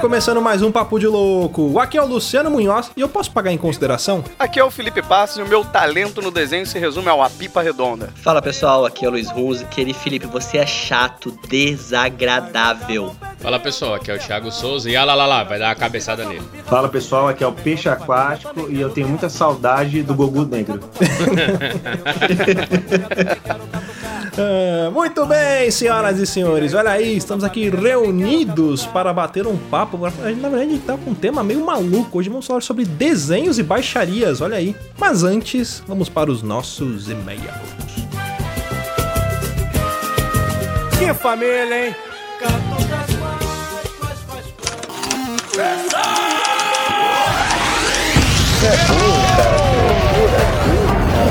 começando mais um Papo de Louco. Aqui é o Luciano Munhoz e eu posso pagar em consideração? Aqui é o Felipe Passos e o meu talento no desenho se resume a uma pipa redonda. Fala pessoal, aqui é o Luiz Runz. Querido Felipe, você é chato, desagradável. Fala pessoal, aqui é o Thiago Souza e ah lá lá lá, vai dar uma cabeçada nele. Fala pessoal, aqui é o Peixe Aquático e eu tenho muita saudade do Gogu Negro. Ah, muito bem, senhoras e senhores, olha aí, estamos aqui reunidos para bater um papo. Na verdade, a gente tá com um tema meio maluco. Hoje vamos falar sobre desenhos e baixarias, olha aí. Mas antes, vamos para os nossos e-mails. Que família, hein? Você é burro, cara.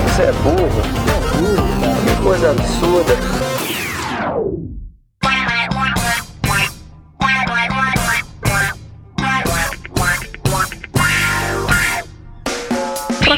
Você é burro. Você é burro, cara. Que coisa absurda.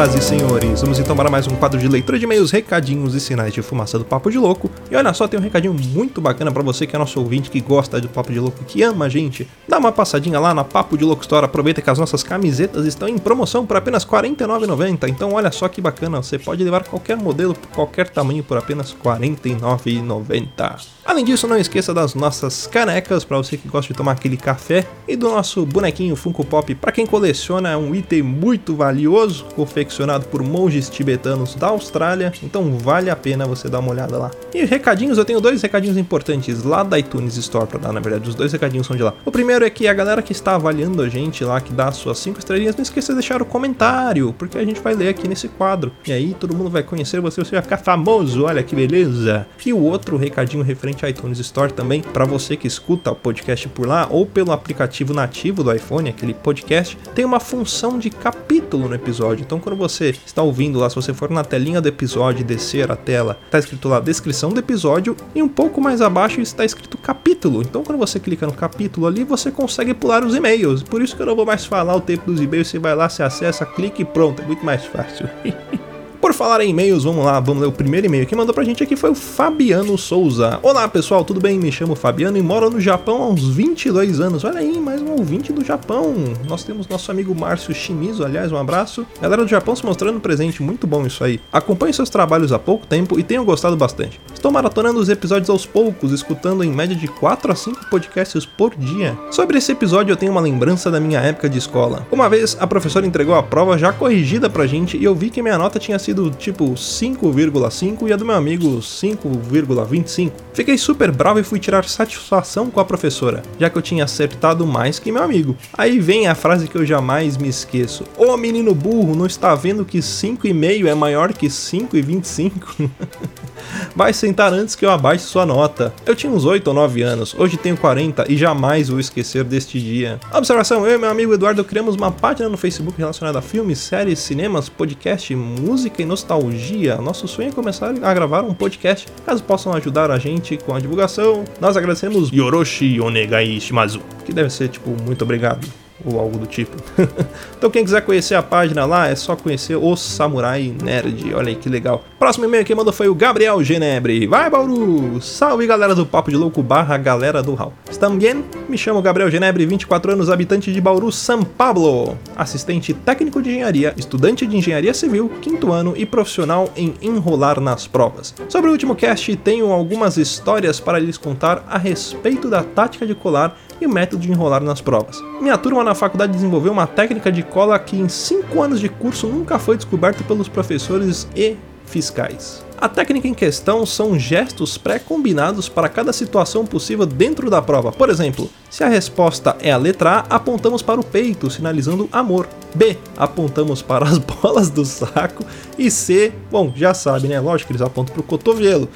senhoras e senhores, vamos então para mais um quadro de leitura de e-mails, recadinhos e sinais de fumaça do Papo de Louco. E olha só, tem um recadinho muito bacana para você que é nosso ouvinte, que gosta do Papo de Louco, que ama a gente. Dá uma passadinha lá na Papo de Louco Store, aproveita que as nossas camisetas estão em promoção por apenas R$ 49,90. Então olha só que bacana, você pode levar qualquer modelo, qualquer tamanho por apenas R$ 49,90. Além disso, não esqueça das nossas canecas para você que gosta de tomar aquele café e do nosso bonequinho Funko Pop para quem coleciona, é um item muito valioso, confeccionado por monges tibetanos da Austrália, então vale a pena você dar uma olhada lá. E recadinhos, eu tenho dois recadinhos importantes lá da iTunes Store para dar, na verdade, os dois recadinhos são de lá. O primeiro é que a galera que está avaliando a gente lá, que dá as suas 5 estrelinhas, não esqueça de deixar o comentário, porque a gente vai ler aqui nesse quadro. E aí todo mundo vai conhecer você, você vai ficar famoso, olha que beleza. E o outro recadinho referente à iTunes Store também, para você que escuta o podcast por lá ou pelo aplicativo nativo do iPhone, aquele podcast, tem uma função de capítulo no episódio. Então quando você está ouvindo lá, se você for na telinha do episódio e descer a tela, tá escrito lá descrição do episódio e um pouco mais abaixo está escrito capítulo. Então quando você clica no capítulo ali, você consegue pular os e-mails. Por isso que eu não vou mais falar o tempo dos e-mails, você vai lá, se acessa, clica e pronto, é muito mais fácil. Por falar em e-mails, vamos lá, vamos ler o primeiro e-mail que mandou pra gente aqui foi o Fabiano Souza. Olá pessoal, tudo bem? Me chamo Fabiano e moro no Japão há uns 22 anos. Olha aí, mais um ouvinte do Japão. Nós temos nosso amigo Márcio Shimizu, aliás, um abraço. Galera do Japão se mostrando presente, muito bom isso aí. Acompanho seus trabalhos há pouco tempo e tenho gostado bastante. Estou maratonando os episódios aos poucos, escutando em média de 4 a 5 podcasts por dia. Sobre esse episódio eu tenho uma lembrança da minha época de escola. Uma vez a professora entregou a prova já corrigida pra gente e eu vi que minha nota tinha sido tipo 5,5 e a do meu amigo 5,25. Fiquei super bravo e fui tirar satisfação com a professora, já que eu tinha acertado mais que meu amigo. Aí vem a frase que eu jamais me esqueço: Ô menino burro, não está vendo que 5,5 é maior que 5,25? Vai sentar antes que eu abaixe sua nota. Eu tinha uns 8 ou 9 anos, hoje tenho 40 e jamais vou esquecer deste dia. Observação: eu e meu amigo Eduardo criamos uma página no Facebook relacionada a filmes, séries, cinemas, podcast, música e nostalgia. Nosso sonho é começar a gravar um podcast. Caso possam ajudar a gente com a divulgação, nós agradecemos Yoroshi Onegai Shimazu, que deve ser tipo muito obrigado. Ou algo do tipo. então quem quiser conhecer a página lá, é só conhecer o Samurai Nerd. Olha aí que legal. Próximo e-mail que mandou foi o Gabriel Genebre. Vai, Bauru! Salve galera do Papo de Louco barra galera do Hall. Estão bem? Me chamo Gabriel Genebre, 24 anos, habitante de Bauru, São Paulo. Assistente técnico de engenharia, estudante de engenharia civil, quinto ano e profissional em enrolar nas provas. Sobre o último cast, tenho algumas histórias para lhes contar a respeito da tática de colar e o método de enrolar nas provas. Minha turma na faculdade desenvolveu uma técnica de cola que em 5 anos de curso nunca foi descoberta pelos professores e fiscais. A técnica em questão são gestos pré-combinados para cada situação possível dentro da prova. Por exemplo, se a resposta é a letra A, apontamos para o peito, sinalizando amor. B, apontamos para as bolas do saco. E C, bom, já sabe, né? Lógico que eles apontam para o cotovelo.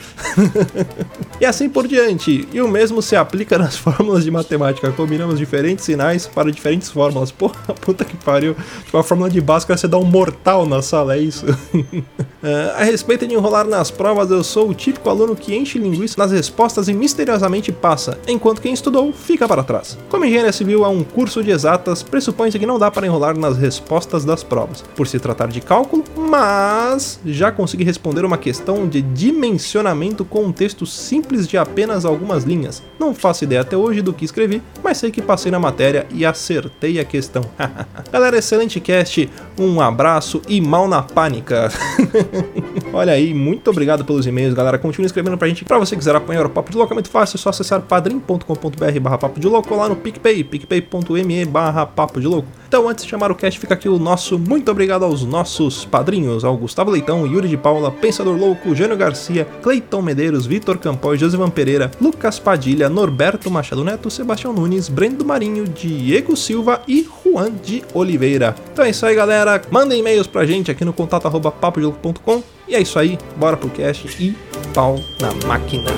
e assim por diante. E o mesmo se aplica nas fórmulas de matemática. Combinamos diferentes sinais para diferentes fórmulas. Porra, puta que pariu. Tipo, a fórmula de Bhaskara você dá um mortal na sala, é isso? uh, a respeito de enrolar nas provas, eu sou o típico aluno que enche linguiça nas respostas e misteriosamente passa, enquanto quem estudou fica para trás. Como engenharia civil é um curso de exatas, pressupõe-se que não dá para enrolar nas respostas das provas, por se tratar de cálculo, mas já consegui responder uma questão de dimensionamento com um texto simples de apenas algumas linhas. Não faço ideia até hoje do que escrevi, mas sei que passei na matéria e acertei a questão. Galera, excelente cast, um abraço e mal na pânica. Olha aí, muito obrigado pelos e-mails, galera. Continue escrevendo pra gente. Pra você quiser apoiar o Papo de Louco é muito fácil, é só acessar padrim.com.br barra papo de louco ou lá no PicPay, picpay.me barra papo de louco. Então, antes de chamar o cast, fica aqui o nosso muito obrigado aos nossos padrinhos, ao Gustavo Leitão, Yuri de Paula, Pensador Louco, Jânio Garcia, Cleiton Medeiros, Vitor Campos, Josivan Pereira, Lucas Padilha, Norberto Machado Neto, Sebastião Nunes, Brendo Marinho, Diego Silva e Juan de Oliveira. Então é isso aí, galera. Mandem e-mails pra gente aqui no contato arroba. E é isso aí, bora pro cast e pau na máquina.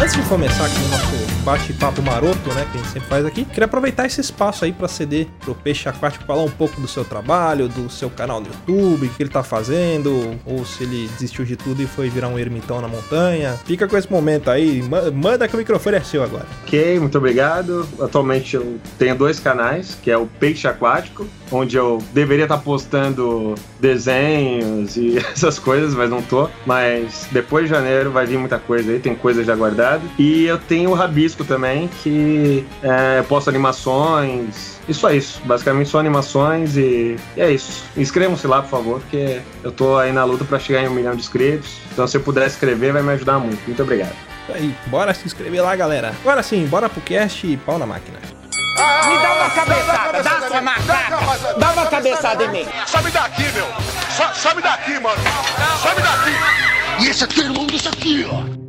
Antes de começar aqui o nosso bate-papo maroto, né, que a gente sempre faz aqui, queria aproveitar esse espaço aí para ceder pro Peixe Aquático falar um pouco do seu trabalho, do seu canal no YouTube, o que ele tá fazendo, ou se ele desistiu de tudo e foi virar um ermitão na montanha. Fica com esse momento aí, manda que o microfone é seu agora. Ok, muito obrigado. Atualmente eu tenho dois canais, que é o Peixe Aquático, onde eu deveria estar postando desenhos e essas coisas, mas não tô. Mas depois de janeiro vai vir muita coisa aí, tem coisa já guardada. E eu tenho o Rabisco também, que é, eu posto animações. Isso é isso. Basicamente são animações e, e é isso. Inscrevam-se lá, por favor, porque eu tô aí na luta para chegar em um milhão de inscritos. Então se eu puder escrever, vai me ajudar muito. Muito obrigado. Aí, bora se inscrever lá, galera. Agora sim, bora pro cast e pau na máquina. Me dá uma cabeçada, dá sua macaca. Dá uma cabeçada em mim. Sobe daqui, meu. So, sobe daqui, mano. Sobe daqui. E esse aqui é irmão desse aqui, ó.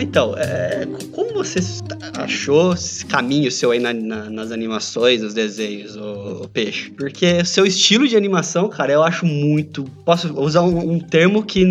Então, é, como você achou esse caminho seu aí na, na, nas animações, nos desenhos, o, Peixe? Porque o seu estilo de animação, cara, eu acho muito. Posso usar um, um termo que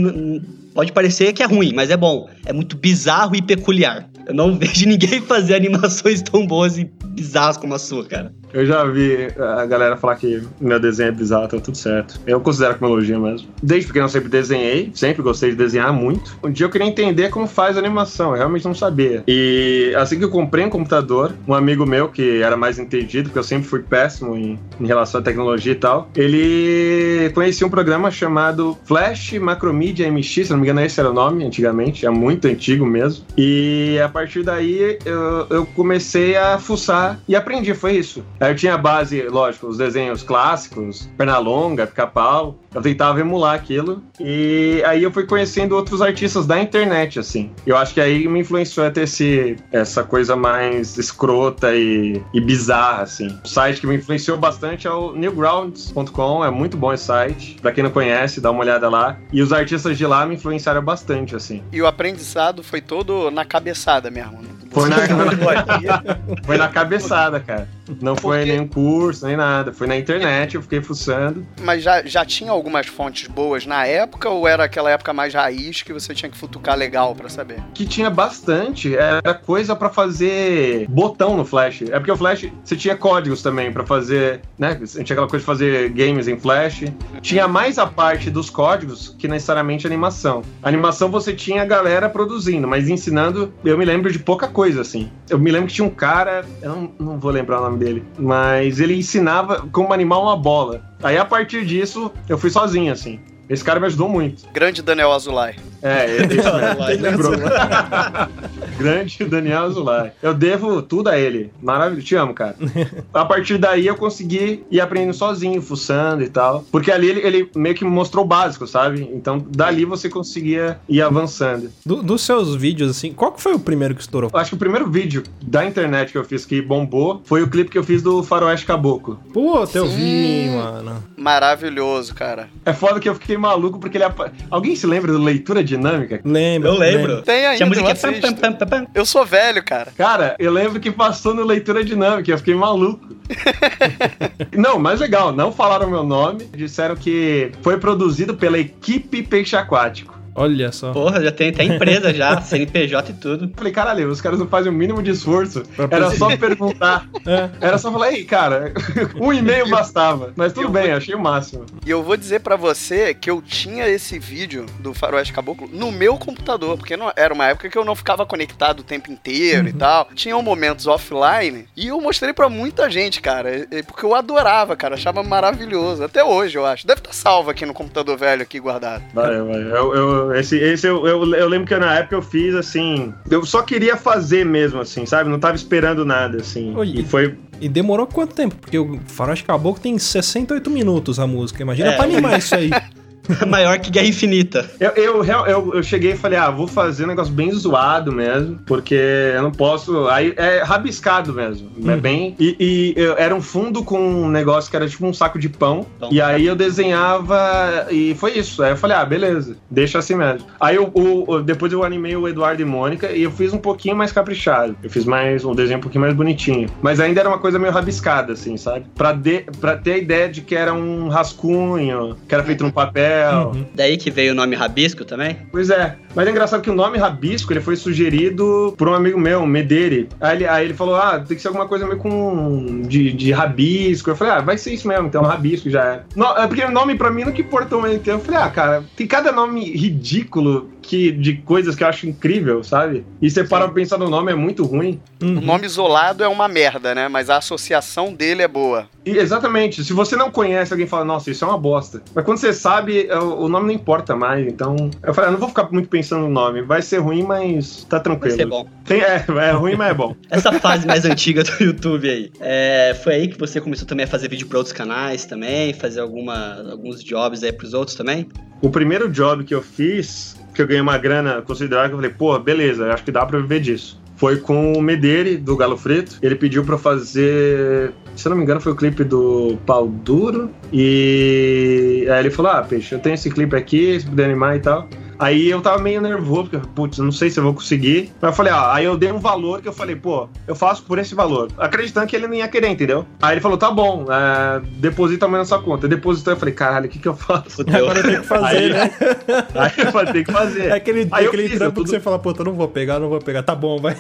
pode parecer que é ruim, mas é bom. É muito bizarro e peculiar. Eu não vejo ninguém fazer animações tão boas e bizarras como a sua, cara. Eu já vi a galera falar que meu desenho é bizarro, tá tudo certo. Eu considero como elogio mesmo. Desde pequeno eu sempre desenhei, sempre gostei de desenhar muito. Um dia eu queria entender como faz animação, eu realmente não sabia. E assim que eu comprei um computador, um amigo meu que era mais entendido, porque eu sempre fui péssimo em, em relação à tecnologia e tal, ele conhecia um programa chamado Flash Macromedia MX, se não me engano esse era o nome antigamente, é muito antigo mesmo. E a partir daí eu, eu comecei a fuçar e aprendi, foi isso. Aí eu tinha a base, lógico, os desenhos clássicos, Pernalonga, Pica-Pau. Eu tentava emular aquilo. E aí eu fui conhecendo outros artistas da internet, assim. Eu acho que aí me influenciou a ter esse, essa coisa mais escrota e, e bizarra, assim. O site que me influenciou bastante é o newgrounds.com. É muito bom esse site. Pra quem não conhece, dá uma olhada lá. E os artistas de lá me influenciaram bastante, assim. E o aprendizado foi todo na cabeçada mesmo. Foi na, foi na cabeçada, cara. Não foi Porque- nenhum curso, nem nada. Foi na internet, eu fiquei fuçando. Mas já, já tinha algumas fontes boas na época ou era aquela época mais raiz que você tinha que futucar legal pra saber? Que tinha bastante, era coisa pra fazer botão no Flash. É porque o Flash, você tinha códigos também pra fazer, né? Você tinha aquela coisa de fazer games em Flash. Tinha mais a parte dos códigos que necessariamente animação. A animação você tinha a galera produzindo, mas ensinando, eu me lembro de pouca coisa, assim. Eu me lembro que tinha um cara, eu não, não vou lembrar o nome dele, mas ele ensinava como animar uma bola. Aí a partir disso, eu fui sozinho, assim. Esse cara me ajudou muito. Grande Daniel Azulay. É, esse mesmo. lembrou. Grande Daniel Azulay. Eu devo tudo a ele. Maravilhoso. Te amo, cara. A partir daí eu consegui ir aprendendo sozinho, fuçando e tal. Porque ali ele, ele meio que mostrou o básico, sabe? Então dali você conseguia ir avançando. Do- dos seus vídeos, assim, qual que foi o primeiro que estourou? Eu acho que o primeiro vídeo da internet que eu fiz que bombou foi o clipe que eu fiz do Faroeste Caboclo. Puta, eu vi, mano. Maravilhoso, cara. É foda que eu fiquei maluco porque ele. apa- Alguém se lembra do Leitura Dinâmica? Lembro. Eu lembro. Tem ainda, Tinha música eu pam, assisto. pam, pam, pam, pam. Eu sou velho, cara. Cara, eu lembro que passou no Leitura Dinâmica, eu fiquei maluco. não, mais legal, não falaram meu nome, disseram que foi produzido pela equipe Peixe Aquático. Olha só. Porra, já tem até empresa já, CNPJ e tudo. Eu Falei, caralho, os caras não fazem o mínimo de esforço. Era só perguntar. É. Era só falar, ei, cara, um e-mail bastava. Mas tudo bem, achei o máximo. E eu vou dizer pra você que eu tinha esse vídeo do Faroeste Caboclo no meu computador, porque não, era uma época que eu não ficava conectado o tempo inteiro e tal. Tinham momentos offline e eu mostrei pra muita gente, cara, porque eu adorava, cara, achava maravilhoso. Até hoje, eu acho. Deve estar salvo aqui no computador velho aqui guardado. Valeu, valeu. Eu, eu- esse esse eu, eu, eu lembro que na época eu fiz assim. Eu só queria fazer mesmo, assim, sabe? Não tava esperando nada, assim. Oi, E foi. E demorou quanto tempo? Porque o Faroeste Caboclo tem 68 minutos a música. Imagina É. pra animar isso aí. Maior que Guerra Infinita. Eu, eu, eu, eu cheguei e falei, ah, vou fazer um negócio bem zoado mesmo, porque eu não posso. Aí é rabiscado mesmo. É Hum. bem. E, e eu- era um fundo com um negócio que era tipo um saco de pão. Pão. E aí eu desenhava e foi isso. Aí eu falei, ah, beleza, deixa assim mesmo. Aí eu, o- depois eu animei o Eduardo e Mônica e eu fiz um pouquinho mais caprichado. Eu fiz mais um desenho um pouquinho mais bonitinho. Mas ainda era uma coisa meio rabiscada, assim, sabe? Pra, de, pra ter a ideia de que era um rascunho, que era feito num papel. Uhum. Daí que veio o nome Rabisco também? Pois é. Mas é engraçado que o nome Rabisco ele foi sugerido por um amigo meu, Mederi. Aí ele, aí ele falou: ah, tem que ser alguma coisa meio com. de, de rabisco. Eu falei: ah, vai ser isso mesmo, então rabisco já é. No, é porque o nome pra mim não que importou muito. Então eu falei: ah, cara, tem cada nome ridículo que, de coisas que eu acho incrível, sabe? E você para pra pensar no nome, é muito ruim. Uhum. O nome isolado é uma merda, né? Mas a associação dele é boa. E, exatamente. Se você não conhece, alguém fala, nossa, isso é uma bosta. Mas quando você sabe, é, o nome não importa mais. Então, eu falei, ah, não vou ficar muito pensando no nome. Vai ser ruim, mas tá Vai tranquilo. ser bom. Tem- é, é ruim, mas é bom. Essa fase mais antiga do YouTube aí. é, foi aí que você começou também a fazer vídeo para outros canais também, fazer alguma, alguns jobs aí pros outros também? O primeiro job que eu fiz, que eu ganhei uma grana considerável, que eu falei, pô, beleza, acho que dá pra viver disso. Foi com o Medeiros, do Galo Frito. Ele pediu pra eu fazer. Se não me engano, foi o clipe do Pau Duro. E aí ele falou: Ah, peixe, eu tenho esse clipe aqui, se puder animar e tal. Aí eu tava meio nervoso, porque, putz, eu não sei se eu vou conseguir. Mas eu falei, ah, aí eu dei um valor que eu falei, pô, eu faço por esse valor. Acreditando que ele não ia querer, entendeu? Aí ele falou, tá bom, é, deposita amanhã na sua conta. Depositou, eu falei, caralho, o que que eu faço? Agora tem que fazer, Aí- né? Aí eu falei, tem que fazer. É aquele, Aí eu aquele fiz, eu trampo tudo- que você fala, puta, não vou pegar, não vou pegar. Tá bom, vai.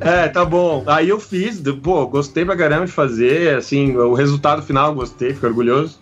É, tá bom. Aí eu fiz, pô, gostei pra caramba de fazer, assim, o resultado final eu gostei, fiquei orgulhoso.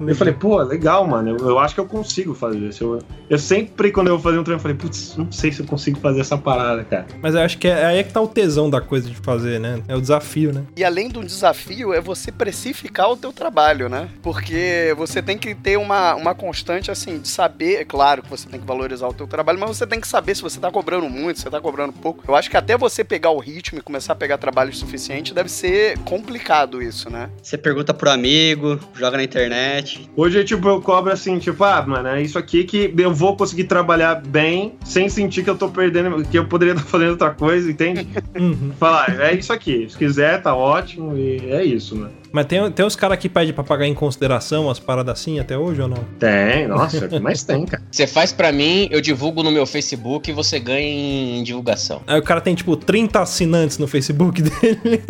Eu falei, pô, legal, mano, eu, eu acho que eu consigo fazer isso. Eu, eu sempre, quando eu vou fazer um treino, eu falei, putz, não sei se eu consigo fazer essa parada, cara. Mas eu acho que é aí é que tá o tesão da coisa de fazer, né? É o desafio, né? E além do desafio, é você precificar o teu trabalho, né? Porque você tem que ter uma, uma constante, assim, de saber, é claro que você tem que valorizar o teu trabalho, mas você tem que saber se você tá cobrando muito, se você tá cobrando pouco. Eu acho que até você pegar o ritmo e começar a pegar trabalho suficiente, deve ser complicado isso, né? Você pergunta pro amigo, joga na internet. Hoje, tipo, eu cobro assim, tipo, ah, mano, é isso aqui que eu vou conseguir trabalhar bem, sem sentir que eu tô perdendo, que eu poderia estar fazendo outra coisa, entende? Uhum. Falar, é isso aqui, se quiser, tá ótimo, e é isso, mano. Mas tem, tem os caras que pedem pra pagar em consideração as paradas assim até hoje ou não? Tem, nossa, é mais tem, cara. Você faz pra mim, eu divulgo no meu Facebook e você ganha em divulgação. Aí o cara tem, tipo, 30 assinantes no Facebook dele.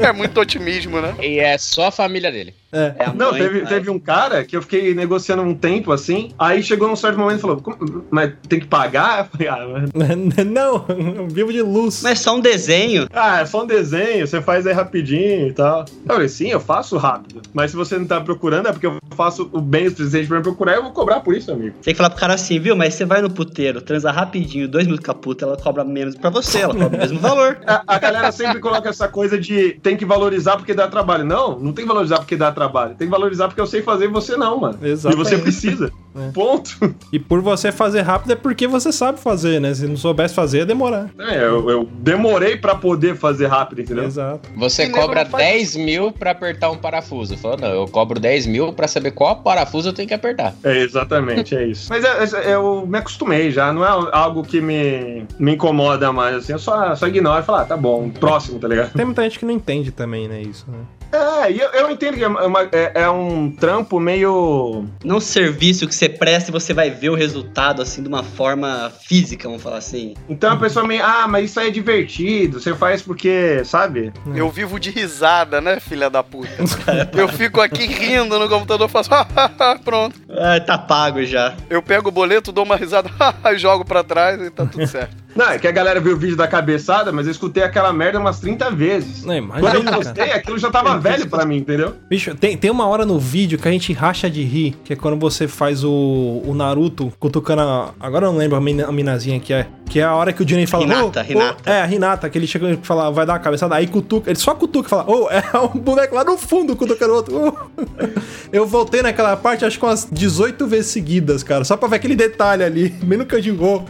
É muito otimismo, né? E é só a família dele. É. É a Não, mãe, teve, teve um cara que eu fiquei negociando um tempo assim, aí chegou num certo momento e falou, "Como- mas tem que pagar? Eu falei, ah, mas- não, eu vivo de luz. Mas só um desenho. ah, é só um desenho, você faz aí rapidinho e tal. Eu falei, sim, eu faço rápido. Mas se você não tá procurando, é porque eu faço o bem suficiente pra me procurar, eu vou cobrar por isso, amigo. Tem que falar pro cara assim, viu? Mas você vai no puteiro, transa rapidinho, dois minutos com a puta, ela cobra menos pra você, ela cobra o mesmo valor. A, a galera sempre coloca essa coisa de tem que valorizar porque dá trabalho. Não, não tem que valorizar porque dá trabalho. Tem que valorizar porque eu sei fazer e você não, mano. Exatamente. E você precisa. É. Ponto. E por você fazer rápido é porque você sabe fazer, né? Se não soubesse fazer, ia demorar. É, eu, eu demorei pra poder fazer rápido, entendeu? Exato. Você E cobra não faz 10 mil pra apertar um parafuso. Falou, não, eu cobro 10 mil pra saber qual parafuso eu tenho que apertar. É, exatamente, é isso. Mas é- é- eu me acostumei já, não é algo que me, me incomoda mais, assim, eu só, só ignoro e falo, ah, tá bom, próximo, tá ligado? Tem muita gente que não entende também, né? Isso, né? É, e eu, eu entendo que é, uma- é- é um trampo meio. Não serviço que você presta e você vai ver o resultado, assim, de uma forma física, vamos falar assim. Então a pessoa meio, ah, mas isso aí é divertido, você faz porque, sabe? Eu vivo de risada, né, filha da puta? Eu fico aqui rindo no computador, faço pronto. Ah, tá pago já. Eu pego o boleto, dou uma risada, jogo pra trás e tá tudo certo. Não, é que a galera viu o vídeo da cabeçada, mas eu escutei aquela merda umas 30 vezes. Não, Quando eu imagina, cara. aquilo já tava velho pra mim, entendeu? Bicho, tem, tem uma hora no vídeo que a gente racha de rir, que é quando você faz o, o Naruto cutucando a, Agora eu não lembro a, mina, a minazinha que é. Que é a hora que o Jinei fala. Hinata, "Ô, ô", Hinata. é, a Hinata, que ele chega e fala, vai dar uma cabeçada, aí cutuca. Ele só cutuca e fala, ô, é um boneco lá no fundo cutucando o outro. ô. Eu voltei naquela parte, acho que umas 18 vezes seguidas, cara, só pra ver aquele detalhe ali, bem no cantinho. ô.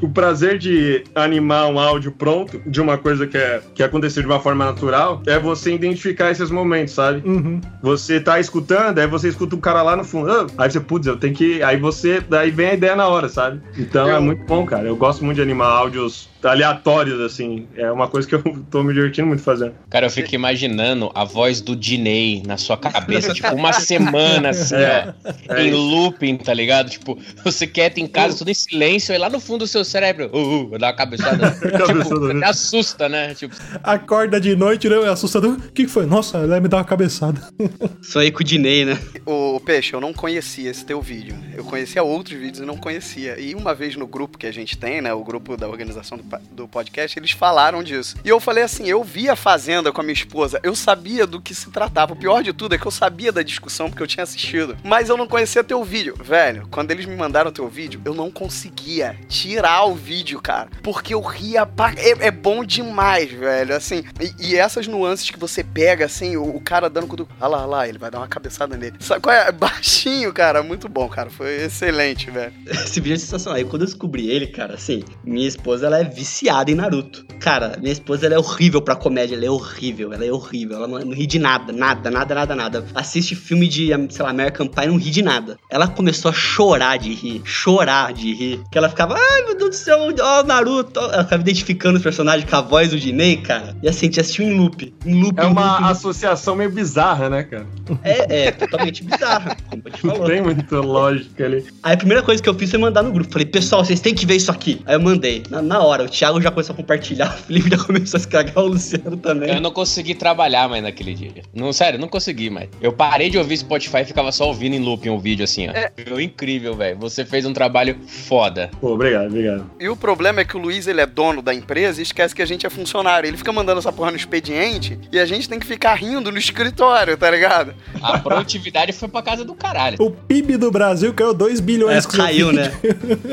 O prazer de animar um áudio pronto de uma coisa que, é, que aconteceu de uma forma natural é você identificar esses momentos, sabe? Uhum. Você tá escutando, aí você escuta um cara lá no fundo. Aí você, putz, eu tenho que. Aí você. Daí vem a ideia na hora, sabe? Então é muito bom, cara. Eu gosto muito de animar áudios aleatórios, assim. É uma coisa que eu tô me divertindo muito fazendo. Cara, eu fico imaginando a voz do Dinei na sua cabeça, tipo, uma semana, assim, É, ó, é em isso. looping, tá ligado? Tipo, você quieto em casa, tudo em silêncio, aí lá no fundo do seu cérebro, uh, uh, dar uma cabeçada. Cabeçada, tipo, né? até assusta, né? Tipo, Acorda de noite, né? É assustador. O que, que foi? Nossa, ela me dá uma cabeçada. Sonhei com o Dinei, né? Ô, Peixe, eu não conhecia esse teu vídeo. Eu conhecia outros vídeos e não conhecia. E uma vez no grupo que a gente tem, né? O grupo da organização do, do podcast, eles falaram disso. E eu falei assim: eu vi a Fazenda com a minha esposa, eu sabia do que se tratava. O pior de tudo é que eu sabia da discussão porque eu tinha assistido. Mas eu não conhecia teu vídeo. Velho, quando eles me mandaram teu vídeo, eu não conseguia tirar o vídeo, cara. Porque eu ria. pra- É, é bom demais, velho. Assim, e, e essas nuances que você pega, assim, o, o cara dando cutuco. Ah lá, ah lá, ele vai dar uma cabeçada nele. Sabe qual é? Baixinho, cara. Muito bom, cara. Foi excelente, velho. Esse vídeo é sensacional. E quando eu descobri ele, cara, assim, minha esposa, ela é viciada em Naruto. Cara, minha esposa, ela é horrível pra comédia. Ela é horrível, ela é horrível. Ela não, não ri de nada, nada, nada, nada, nada. Assiste filme de, sei lá, American Pie, não ri de nada. Ela começou a chorar de rir, chorar de rir. Que ela ficava, ai meu Deus do céu, ó, Naruto. Ela ficava identificando os personagens com a voz do Dinei, cara. E assim, a gente assistiu em loop. Em loop, É em uma loop, associação meio bizarra, né, cara? É, é, totalmente bizarra, como Não tem muita lógica ali. Aí a primeira coisa que eu fiz foi mandar no grupo. Falei, pessoal, vocês têm que ver isso aqui. Aí eu mandei. Na, na hora, Thiago já começou a compartilhar, o Felipe já começou a se cagar, o Luciano também. eu não consegui trabalhar mais naquele dia. Não, sério, não consegui mais. Eu parei de ouvir Spotify e ficava só ouvindo em looping um vídeo assim, ó. Foi incrível, velho. Você fez um trabalho foda. Pô, obrigado, obrigado. E o problema é que o Luiz, ele é dono da empresa e esquece que a gente é funcionário. Ele fica mandando essa porra no expediente e a gente tem que ficar rindo no escritório, tá ligado? A produtividade foi pra casa do caralho. O PIB do Brasil caiu 2 É, bilhões. com caiu, né?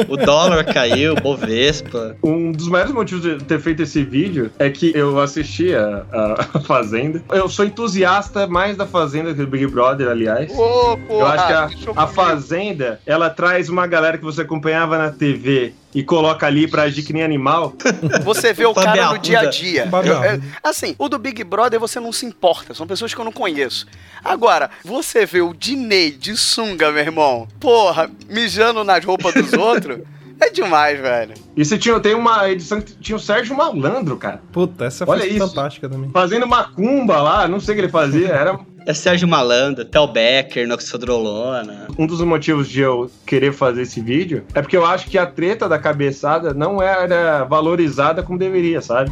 O dólar caiu, Bovespa. Um dos maiores motivos de ter feito esse vídeo é que eu assisti a, a Fazenda. Eu sou entusiasta mais da Fazenda que do Big Brother, aliás. Ô, porra, eu acho que a, a. Fazenda, ela traz uma galera que você acompanhava na TV e coloca ali pra agir que nem animal. Você vê o cara no dia a dia. Eu- assim, o do Big Brother você não se importa, são pessoas que eu não conheço. Agora, você vê o Dinei de sunga, meu irmão, porra, mijando nas roupas dos outros. É demais, velho. E você tinha, tem uma edição que tinha o Sérgio Malandro, cara. Puta, essa Olha foi isso. fantástica também. Fazendo macumba lá, não sei o que ele fazia. Era É Sérgio Malandro, Tel Becker, Noxodrolona. um dos motivos de eu querer fazer esse vídeo. É porque eu acho que a treta da cabeçada não era valorizada como deveria, sabe?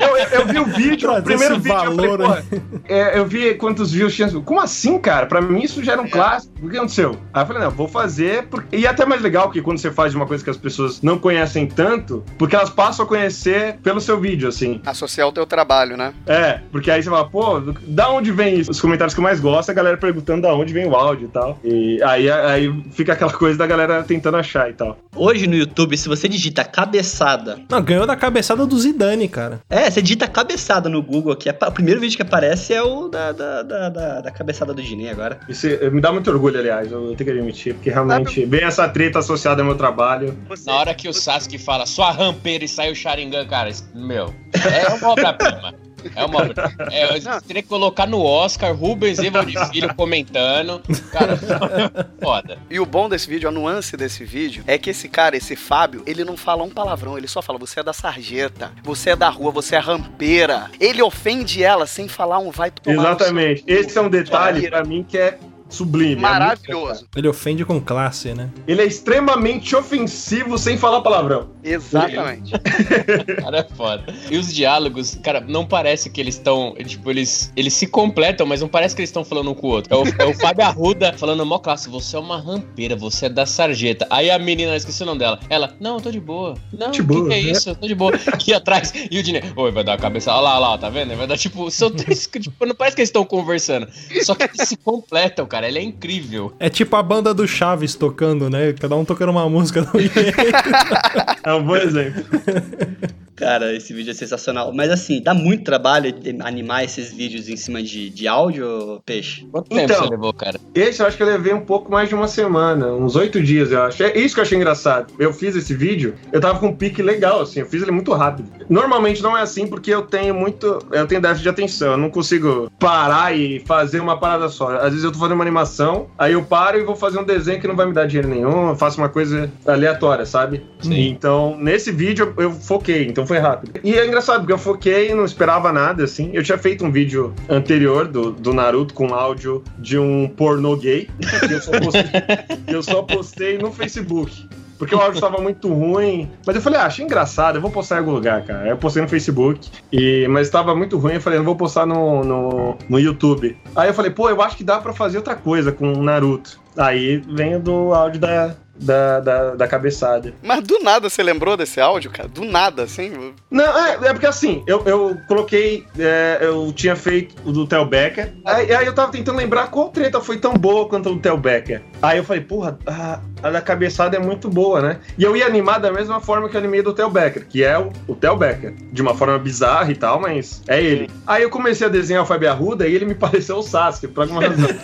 Eu, eu- eu vi o vídeo, o primeiro vídeo, valor, eu falei, é, eu vi quantos views tinha. Como assim, cara? Pra mim isso já era um clássico. O que aconteceu? Aí eu falei, não, vou fazer. Porque... E é até mais legal que quando você faz uma coisa que as pessoas não conhecem tanto, porque elas passam a conhecer pelo seu vídeo, assim. Associar o teu trabalho, né? É, porque aí você fala, pô, da onde vem isso? Os comentários que eu mais gosto é a galera perguntando da onde vem o áudio e tal. E aí, aí fica aquela coisa da galera tentando achar e tal. Hoje no YouTube, se você digita cabeçada. Não, ganhou da cabeçada do Zidane, cara. É, você digita cabeçada no Google aqui. O primeiro vídeo que aparece é o da, da, da, da- da cabeçada do Dinei agora. Isso eh, me dá muito orgulho, aliás, eu tenho que admitir, porque realmente vem essa treta associada ao meu trabalho. Na hora que o Sasuke fala sua rampeira e sai o Sharingan, cara, meu, é uma obra-prima. É uma. É, eu teria que colocar no Oscar Rubens Evald Filho comentando. Cara, foda. E o bom desse vídeo, a nuance desse vídeo, é que esse cara, esse Fábio, ele não fala um palavrão, ele só fala: você é da sarjeta, você é da rua, você é rampeira. Ele ofende ela sem falar um vai tomar. Exatamente. Esse é um detalhe pra mim que é sublime. é Maravilhoso. Ele ofende com classe, né? Ele é extremamente ofensivo sem falar palavrão. Exatamente. Cara, é foda. E os diálogos, cara, não parece que eles estão. Tipo, eles, eles se completam, mas não parece que eles estão falando um com o outro. É o, é o Fábio Arruda falando, mó classe, você é uma rampeira, você é da sarjeta. Aí a menina, esqueci o nome dela. Ela, não, eu tô de boa. Não, De que, boa, que é né? isso? Eu tô de boa. Aqui atrás. E o Dinei, oi, vai dar a cabeça. Olha lá, olha lá, tá vendo? Vai dar tipo. São três, tipo, não parece que eles estão conversando. Só que eles se completam, cara. Ele é incrível. É tipo a banda do Chaves tocando, né? Cada um tocando uma música do jeito. É um bom exemplo. Cara, esse vídeo é sensacional. Mas assim, dá muito trabalho animar esses vídeos em cima de, de áudio, peixe. Quanto tempo Então. você levou, cara? Esse eu acho que eu levei um pouco mais de uma semana, uns oito dias, eu acho. É isso que eu achei engraçado. Eu fiz esse vídeo, eu tava com um pique legal, assim, eu fiz ele muito rápido. Normalmente não é assim porque eu tenho muito. Eu tenho déficit de atenção, eu não consigo parar e fazer uma parada só. Às vezes eu tô fazendo uma animação, aí eu paro e vou fazer um desenho que não vai me dar dinheiro nenhum, eu faço uma coisa aleatória, sabe? Sim. Então, nesse vídeo eu foquei, então foi rápido. E é engraçado, porque eu foquei e não esperava nada, assim. Eu tinha feito um vídeo anterior do, do Naruto com áudio de um pornô gay, eu só postei, eu só postei no Facebook. Porque o áudio tava muito ruim. Mas eu falei, ah, achei engraçado, eu vou postar em algum lugar, cara. Eu postei no Facebook, e, mas tava muito ruim. Eu falei, não vou postar no, no, no YouTube. Aí eu falei, pô, eu acho que dá pra fazer outra coisa com o Naruto. Aí vem do áudio da, da, da, da cabeçada. Mas do nada você lembrou desse áudio, cara? Do nada, assim? Não, é, é porque assim, eu, eu coloquei. é, eu tinha feito o do Tel Becker. Aí, aí eu tava tentando lembrar qual treta foi tão boa quanto o do Tel Becker. Aí eu falei, porra, a, a da cabeçada é muito boa, né? E eu ia animar da mesma forma que eu animei do Tel Becker, que é o, o Tel Becker. De uma forma bizarra e tal, mas é ele. Aí eu comecei a desenhar o Fábio Arruda e ele me pareceu o Sasuke, por alguma razão.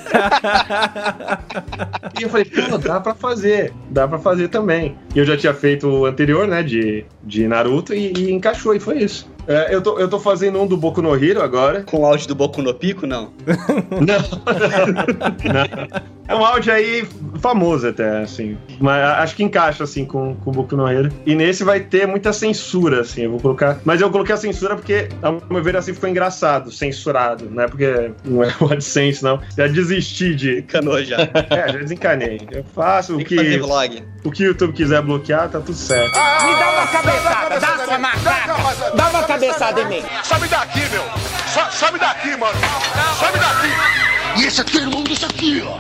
E eu falei, pô, dá pra fazer, dá pra fazer também. E eu já tinha feito o anterior, né, de, de Naruto, e, e encaixou, e foi isso. É, eu, tô, eu tô fazendo um do Boku no Hero agora. Com o áudio do Boku no Pico, não. Não. É um áudio aí famoso até, assim. Mas acho que encaixa, assim, com, com o Boku no Hero. E nesse vai ter muita censura, assim, eu vou colocar... Mas eu coloquei a censura porque, ao meu ver, assim, ficou engraçado, censurado. Não é porque não é o AdSense, não. Já desisti de... Canou já. É, já desencanei. Eu faço o Tem que fazer que, vlog. o que o YouTube quiser bloquear, tá tudo certo. Me dá uma cabeçada, dá sua macaca. Dá uma cabeçada em mim. Some daqui, meu. So- Some daqui, mano. Some daqui. E esse aqui é o irmão desse aqui, ó.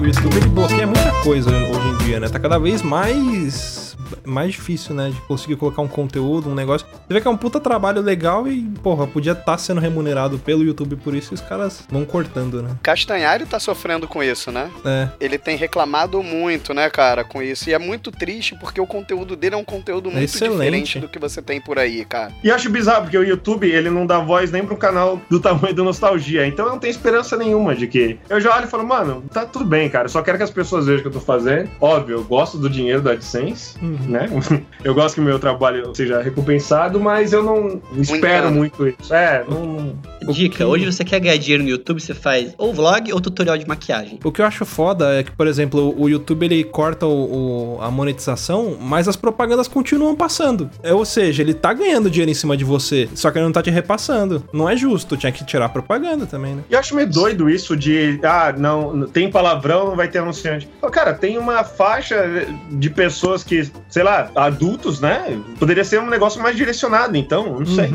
O YouTube ele bloqueia muita coisa hoje em dia, né? Tá cada vez mais mais difícil, né, de conseguir colocar um conteúdo, um negócio. Você vê que é um puta trabalho legal e, porra, podia estar sendo remunerado pelo YouTube por isso e os caras vão cortando, né? Castanhari tá sofrendo com isso, né? É. Ele tem reclamado muito, né, cara, com isso. E é muito triste porque o conteúdo dele é um conteúdo muito Excelente. diferente do que você tem por aí, cara. E acho bizarro, porque o YouTube, ele não dá voz nem pro canal do tamanho do Nostalgia. Então eu não tenho esperança nenhuma de que... Eu já olho e falo, mano, tá tudo bem, cara. Eu só quero que as pessoas vejam o que eu tô fazendo. Óbvio, eu gosto do dinheiro do AdSense. Né? Eu gosto que o meu trabalho seja recompensado, mas eu não espero tanto. muito isso. É, não. Dica, hoje você quer ganhar dinheiro no YouTube, você faz ou vlog ou tutorial de maquiagem. O que eu acho foda é que, por exemplo, o YouTube ele corta o, o- a monetização, mas as propagandas continuam passando. É, ou seja, ele tá ganhando dinheiro em cima de você, só que ele não tá te repassando. Não é justo, tinha que tirar a propaganda também, né? E eu acho meio doido isso de, ah, não, tem palavrão, não vai ter anunciante. Cara, tem uma faixa de pessoas que, sei lá, adultos, né? Poderia ser um negócio mais direcionado, então, não sei.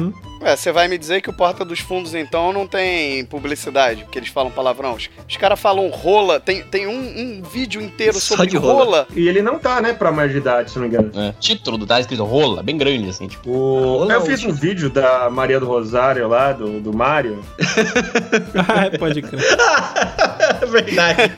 Ué, você vai me dizer que o Porta dos Fundos, então, não tem publicidade, porque eles falam palavrão. Os, os caras falam rola, tem, tem um, um vídeo inteiro Só sobre de rola. rola. E ele não tá, né, pra mais de idade, se não me engano. É. Título, tá escrito rola, bem grande, assim, tipo. O... Eu ou fiz um vídeo da Maria do Rosário lá, do, do Mário, ah, é, pode crer. Verdade.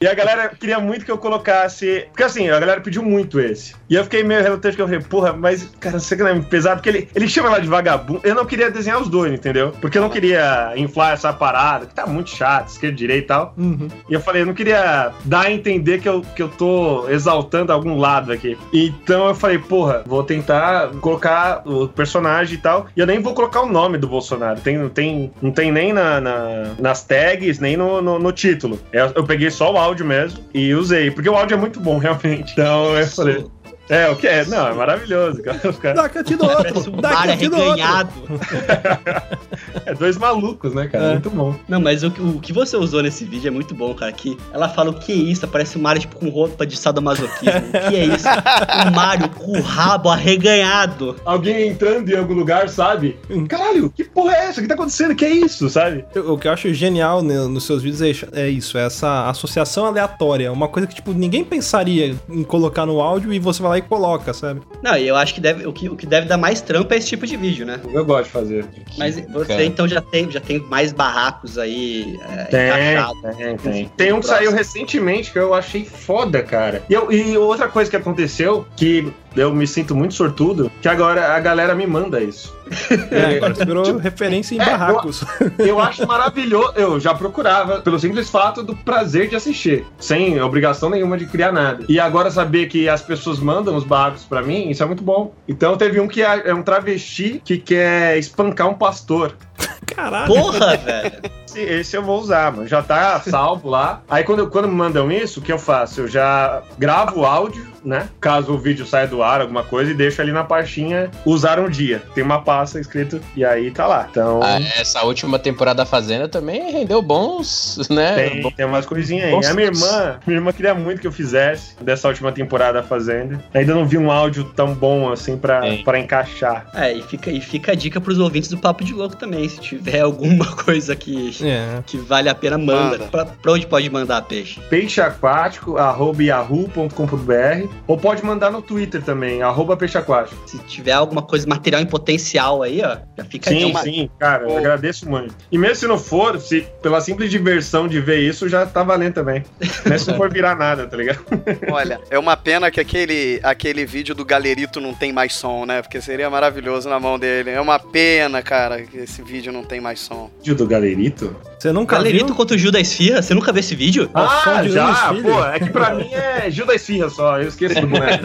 e a galera queria muito que eu colocasse. Porque assim, a galera pediu muito esse. E eu fiquei meio relutante que eu falei, porra, mas, cara, você que não é pesado, porque ele, ele chama lá de vagabundo. Eu não queria desenhar os dois, entendeu? Porque eu não queria inflar essa parada, que tá muito chato, esquerda, direita e tal. Uhum. E eu falei, eu não queria dar a entender que eu, que eu tô exaltando algum lado aqui. Então eu falei, porra, vou tentar colocar o personagem e tal. E eu nem vou colocar o nome do Bolsonaro. Tem, não, tem, não tem nem na, na- nas tags, nem no, no, no título. Eu, eu peguei só o áudio mesmo e usei. Porque o áudio é muito bom, realmente. Então eu falei. É, o que é? Não, é maravilhoso. cara. Os caras- Dá dou Parece outro. um Dá te dou outro. arreganhado. É dois malucos, né, cara? É. Muito bom. Não, mas o, que- o que você usou nesse vídeo é muito bom, cara. Que ela fala o que é isso? Parece o Mario tipo, com roupa de sadomasoquismo. o que é isso? O Mario com o rabo arreganhado. Alguém entrando em algum lugar, sabe? Caralho, que porra é essa? O que tá acontecendo? Que é isso, sabe? O que eu acho genial né, nos seus vídeos é isso- é isso, é essa associação aleatória. Uma coisa que, tipo, ninguém pensaria em colocar no áudio e você vai lá e coloca, sabe? Não, e eu acho que deve, o, que, o que deve dar mais trampo é esse tipo de vídeo, né? Eu gosto de fazer. Mas você Cara. então já tem, já tem mais barracos aí é, Tem, encaixados. tem, tem. Tem um que saiu recentemente que eu achei foda, cara. E, eu- e outra coisa que aconteceu, que eu me sinto muito sortudo, que agora a galera me manda isso. É, agora você virou referência em É, barracos. Eu acho maravilhoso. Eu já procurava, pelo simples fato do prazer de assistir, sem obrigação nenhuma de criar nada. E agora saber que as pessoas mandam os barcos pra mim, isso é muito bom. Então teve um que é é um travesti que quer espancar um pastor. Caralho. Porra, velho. Esse, esse eu vou usar, mano. Já tá salvo lá. Aí quando, quando me mandam isso, o que eu faço? Eu já gravo o áudio, né? Caso o vídeo saia do ar, alguma coisa, e deixo ali na pastinha usar um dia. Tem uma pasta escrito e aí tá lá. Então. Ah, essa última temporada da Fazenda também rendeu bons, né? Tem, tem umas coisinhas aí. Bons A minha irmã, minha irmã queria muito que eu fizesse dessa última temporada Fazenda. Ainda não vi um áudio tão bom assim pra, pra encaixar. É, e fica, e fica a dica pros ouvintes do Papo de Louco também. Se tiver alguma coisa que, É. que vale a pena, manda. Manda. Pra, pra onde pode mandar, peixe? Peixeaquático, arroba yahoo.com.br ou pode mandar no Twitter também, arroba peixeaquático. Se tiver alguma coisa, material em potencial aí, ó, já fica Sim, dica. sim, cara, eu agradeço muito. E mesmo se não for, se pela simples diversão de ver isso, já tá valendo também. Mesmo se não for virar nada, tá ligado? Olha, é uma pena que aquele, aquele vídeo do Galerito não tem mais som, né? Porque seria maravilhoso na mão dele. É uma pena, cara, que esse vídeo não tem mais som. Vídeo do Galerito? Você nunca Galerito viu? contra o Gil da Esfirra, você nunca viu esse vídeo? É Ah, de já, pô, é que pra mim é Gil da Esfirra só, eu esqueço do boneco.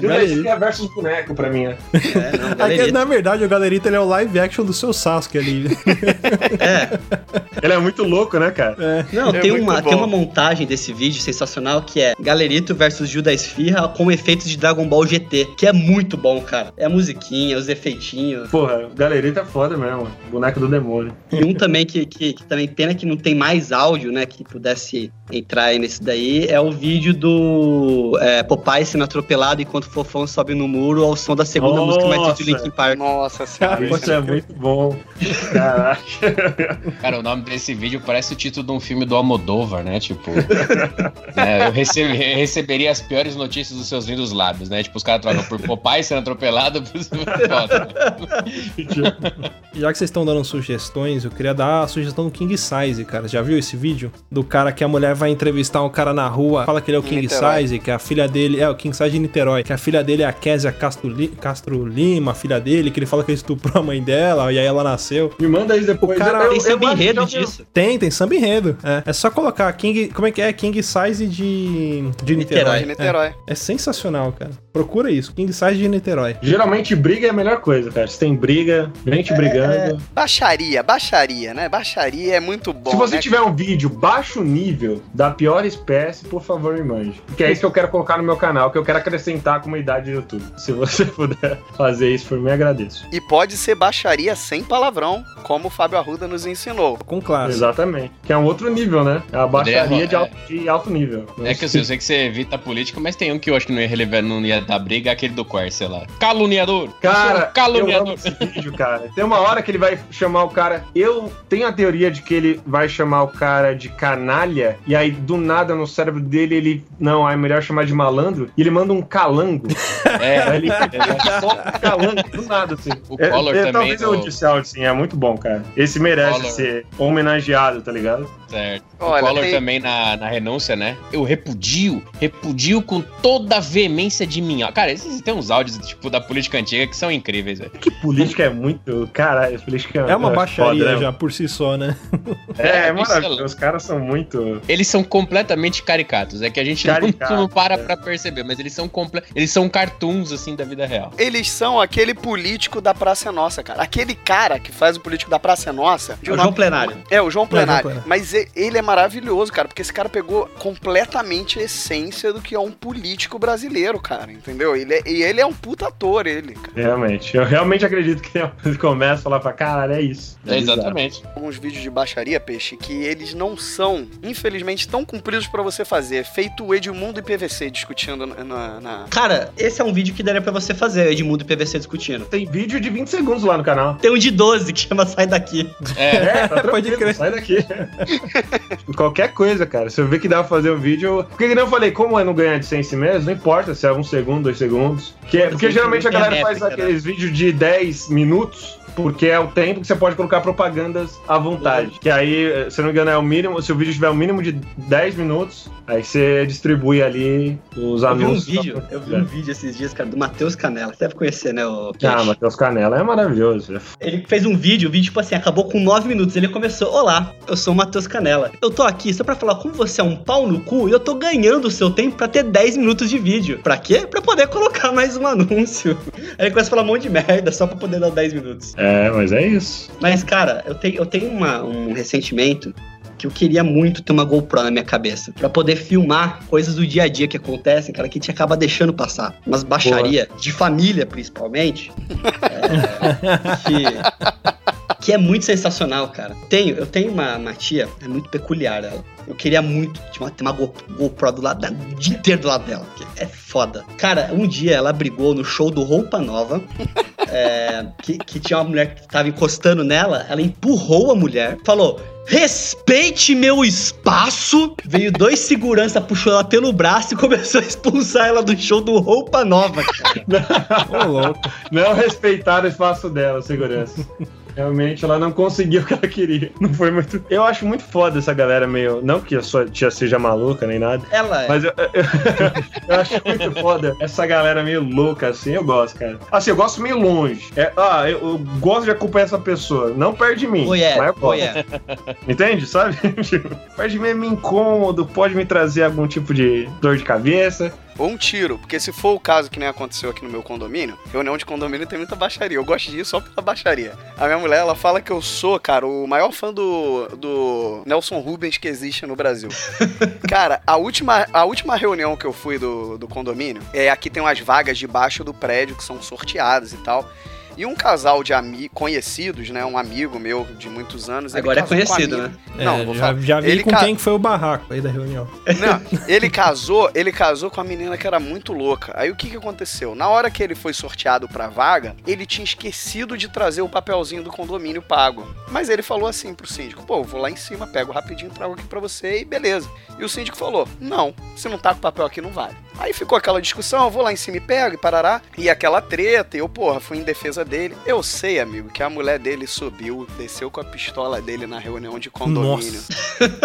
Gil da Esfirra versus boneco pra mim. É. É, não, É que, na verdade, o Galerito ele é o live action do seu Sasuke ali. É, Ele é muito louco, né, cara? não, É tem, uma, bom. tem uma montagem desse vídeo sensacional que é Galerito versus Gil da Esfirra com efeitos de Dragon Ball GT, que é muito bom, cara. É a musiquinha, os efeitinhos. Porra, o Galerito é foda mesmo, boneco do demônio. E um também que, que, que também pena que não tem mais áudio, né? Que pudesse entrar aí nesse daí, é o vídeo do é, Popeye sendo atropelado enquanto o Fofão sobe no muro ao som da segunda música mais triste do Nossa. Linkin Park. Nossa senhora. Isso é muito bom. Caraca. Cara, o nome desse vídeo parece o título de um filme do Almodóvar, né? Tipo. né, eu rece- receberia as piores notícias dos seus lindos lábios, né? Tipo, os caras trocam por Popeye sendo atropelado. Foda, né? Já que vocês estão dando sugestões, eu queria dar a sugestão um king size, cara. Já viu esse vídeo? Do cara que a mulher vai entrevistar um cara na rua, fala que ele é o king Niterói. size, que a filha dele é o king size de Niterói, que a filha dele é a Késia Castro, Li- Castro Lima, a filha dele, que ele fala que ele estuprou a mãe dela, e aí ela nasceu. Me manda isso depois. O cara Eu- Tem samba enredo disso. Tem, tem samba enredo. É, é só colocar king. Como é que é? King size de. de Niterói. De Niterói. É, é sensacional, cara. Procura isso. King size de Niterói. Geralmente briga é a melhor coisa, cara. Se tem briga, gente brigando. Baixaria, baixaria, né? Baixaria é muito bom. Se você né? tiver um vídeo baixo nível, da pior espécie, por favor, me mande. Porque é isso que eu quero colocar no meu canal, que eu quero acrescentar a comunidade do YouTube. Se você puder fazer isso por mim, agradeço. E pode ser baixaria sem palavrão, como o Fábio Arruda nos ensinou. Com classe. Exatamente. Que é um outro nível, né? É a baixaria de é. alto, de alto nível. É que eu sei, eu sei que você evita política, mas tem um que eu acho que não ia relevar, não ia dar briga, aquele do Quar, sei lá. Caluniador! Cara, um caluniador! esse vídeo, cara. Tem uma hora que ele vai chamar o cara. Eu tenho a teoria de que ele vai chamar o cara de canalha, e aí do nada no cérebro dele ele. Não, é melhor chamar de malandro, e ele manda um calango. É, Aí ele solta um calango do nada, assim. O É, Collor é, também, Talvez eu o- disse áudio, sim, é muito bom, cara. Esse merece Collor. ser homenageado, tá ligado? Certo. Olha, o Collor tem- também na, na renúncia, né? Eu repudio, repudio com toda a veemência de minha. Cara, esses tem uns áudios, tipo, da política antiga que são incríveis, velho. Que política é muito. Caralho, política É uma foda, baixaria né? já por si só, né? É, é maravilhoso. Os caras são muito. Eles são completamente caricatos. É que a gente não- Caricato, não, para é. pra perceber, mas eles são comple... eles são cartoons, assim, da vida real. Eles são aquele político da Praça é Nossa, cara. Aquele cara que faz o político da Praça é Nossa. É o João Plenário. É, o João Plenário. Plenário. Mas ele é maravilhoso, cara, porque esse cara pegou completamente a essência do que é um político brasileiro, cara, entendeu? Ele é, e ele é um puta ator, ele, cara. Realmente. Eu realmente acredito que ele começa a falar pra caralho, é isso. É, exatamente. Alguns vídeos de baixaria, peixe, que eles não são, infelizmente, tão cumpridos pra você fazer. Feito o Edmundo e PVC discutindo na. na- Cara, esse é um vídeo que daria pra você fazer, Edmundo e PVC discutindo. Tem vídeo de 20 segundos lá no canal. Tem um de 12 que chama Sai Daqui. É, É, tá Pode crer. sai daqui. Qualquer coisa, cara. Se eu ver que dá pra fazer um vídeo. Porque que nem eu falei, como é não ganhar de 100 si mesmo, não importa se é um segundo, dois segundos. Que é- porque geralmente a a galera faz aqueles vídeos de 10 minutos. Porque é o tempo que você pode colocar propagandas à vontade. Que aí, eh, se não me engano, é o mínimo. Se o vídeo tiver o mínimo de 10 minutos, aí você distribui ali os Eu vi um anúncios. vídeo, eu vi um vídeo esses dias, cara, do Matheus Canela. Você deve conhecer, né, o Ah? Matheus Canela é maravilhoso. Ele fez um vídeo, o vídeo, tipo assim, acabou com 9 minutos. Ele começou: Olá, eu sou o Matheus Canela. Eu tô aqui só pra falar como você é um pau no cu e eu tô ganhando o seu tempo pra ter 10 minutos de vídeo. Pra quê? Pra poder colocar mais um anúncio. Aí ele começa a falar um monte de merda só pra poder dar 10 minutos. É, mas é isso. Mas, cara, eu tenho, eu tenho uma- um ressentimento que eu queria muito ter uma GoPro na minha cabeça. Pra poder filmar coisas do dia a dia que acontecem, cara, que a gente acaba deixando passar. Umas baixaria de família, principalmente. é, que, que é muito sensacional, cara. Tenho, eu tenho uma, uma tia, é muito peculiar ela. Eu queria muito ter uma, uma Go- GoPro do lado o dia inteiro do lado dela. É foda. Cara, um dia ela brigou no show do Roupa Nova. é, que, que tinha uma mulher que tava encostando nela, ela empurrou a mulher, falou: Respeite meu espaço! Veio dois segurança, puxou ela pelo braço e começou a expulsar ela do show do Roupa Nova, cara. Ô, louco. Não respeitaram o espaço dela, segurança. Realmente ela não conseguiu o que ela queria. Não foi muito. Eu acho muito foda essa galera meio. Não que a sua tia seja maluca nem nada. Ela é. Mas eu, eu, eu acho muito foda essa galera meio louca, assim, eu gosto, cara. Assim, eu gosto meio longe. É, ah, eu, eu gosto de acompanhar essa pessoa. Não perto de mim. Oi, é, mas eu gosto. é. Entende? Sabe? Tipo, perto de mim é meio incômodo, pode me trazer algum tipo de dor de cabeça. Ou um tiro, porque se for o caso que nem aconteceu aqui no meu condomínio, reunião de condomínio tem muita baixaria. Eu gosto disso só pela baixaria. A minha mulher, ela fala que eu sou, cara, o maior fã do, do Nelson Rubens que existe no Brasil. cara, a última, a última reunião que eu fui do, do condomínio, é aqui tem umas vagas debaixo do prédio que são sorteadas e tal. E um casal de ami conhecidos, né? Um amigo meu de muitos anos. Agora é conhecido, né? Não, É, vou já, falar. já vi Ele com ca- quem que foi o barraco aí da reunião. não, ele casou, ele casou com a menina que era muito louca. Aí o que que aconteceu? Na hora que ele foi sorteado pra vaga, ele tinha esquecido de trazer o papelzinho do condomínio pago. Mas ele falou assim pro síndico: "Pô, eu vou lá em cima, pego rapidinho, trago aqui pra você e beleza". E o síndico falou: "Não, se não tá com o papel aqui não vale". Aí ficou aquela discussão, eu vou lá em cima e pego e parará. E aquela treta, e eu, porra, fui em defesa dele. Eu sei, amigo, que a mulher dele subiu, desceu com a pistola dele na reunião de condomínio.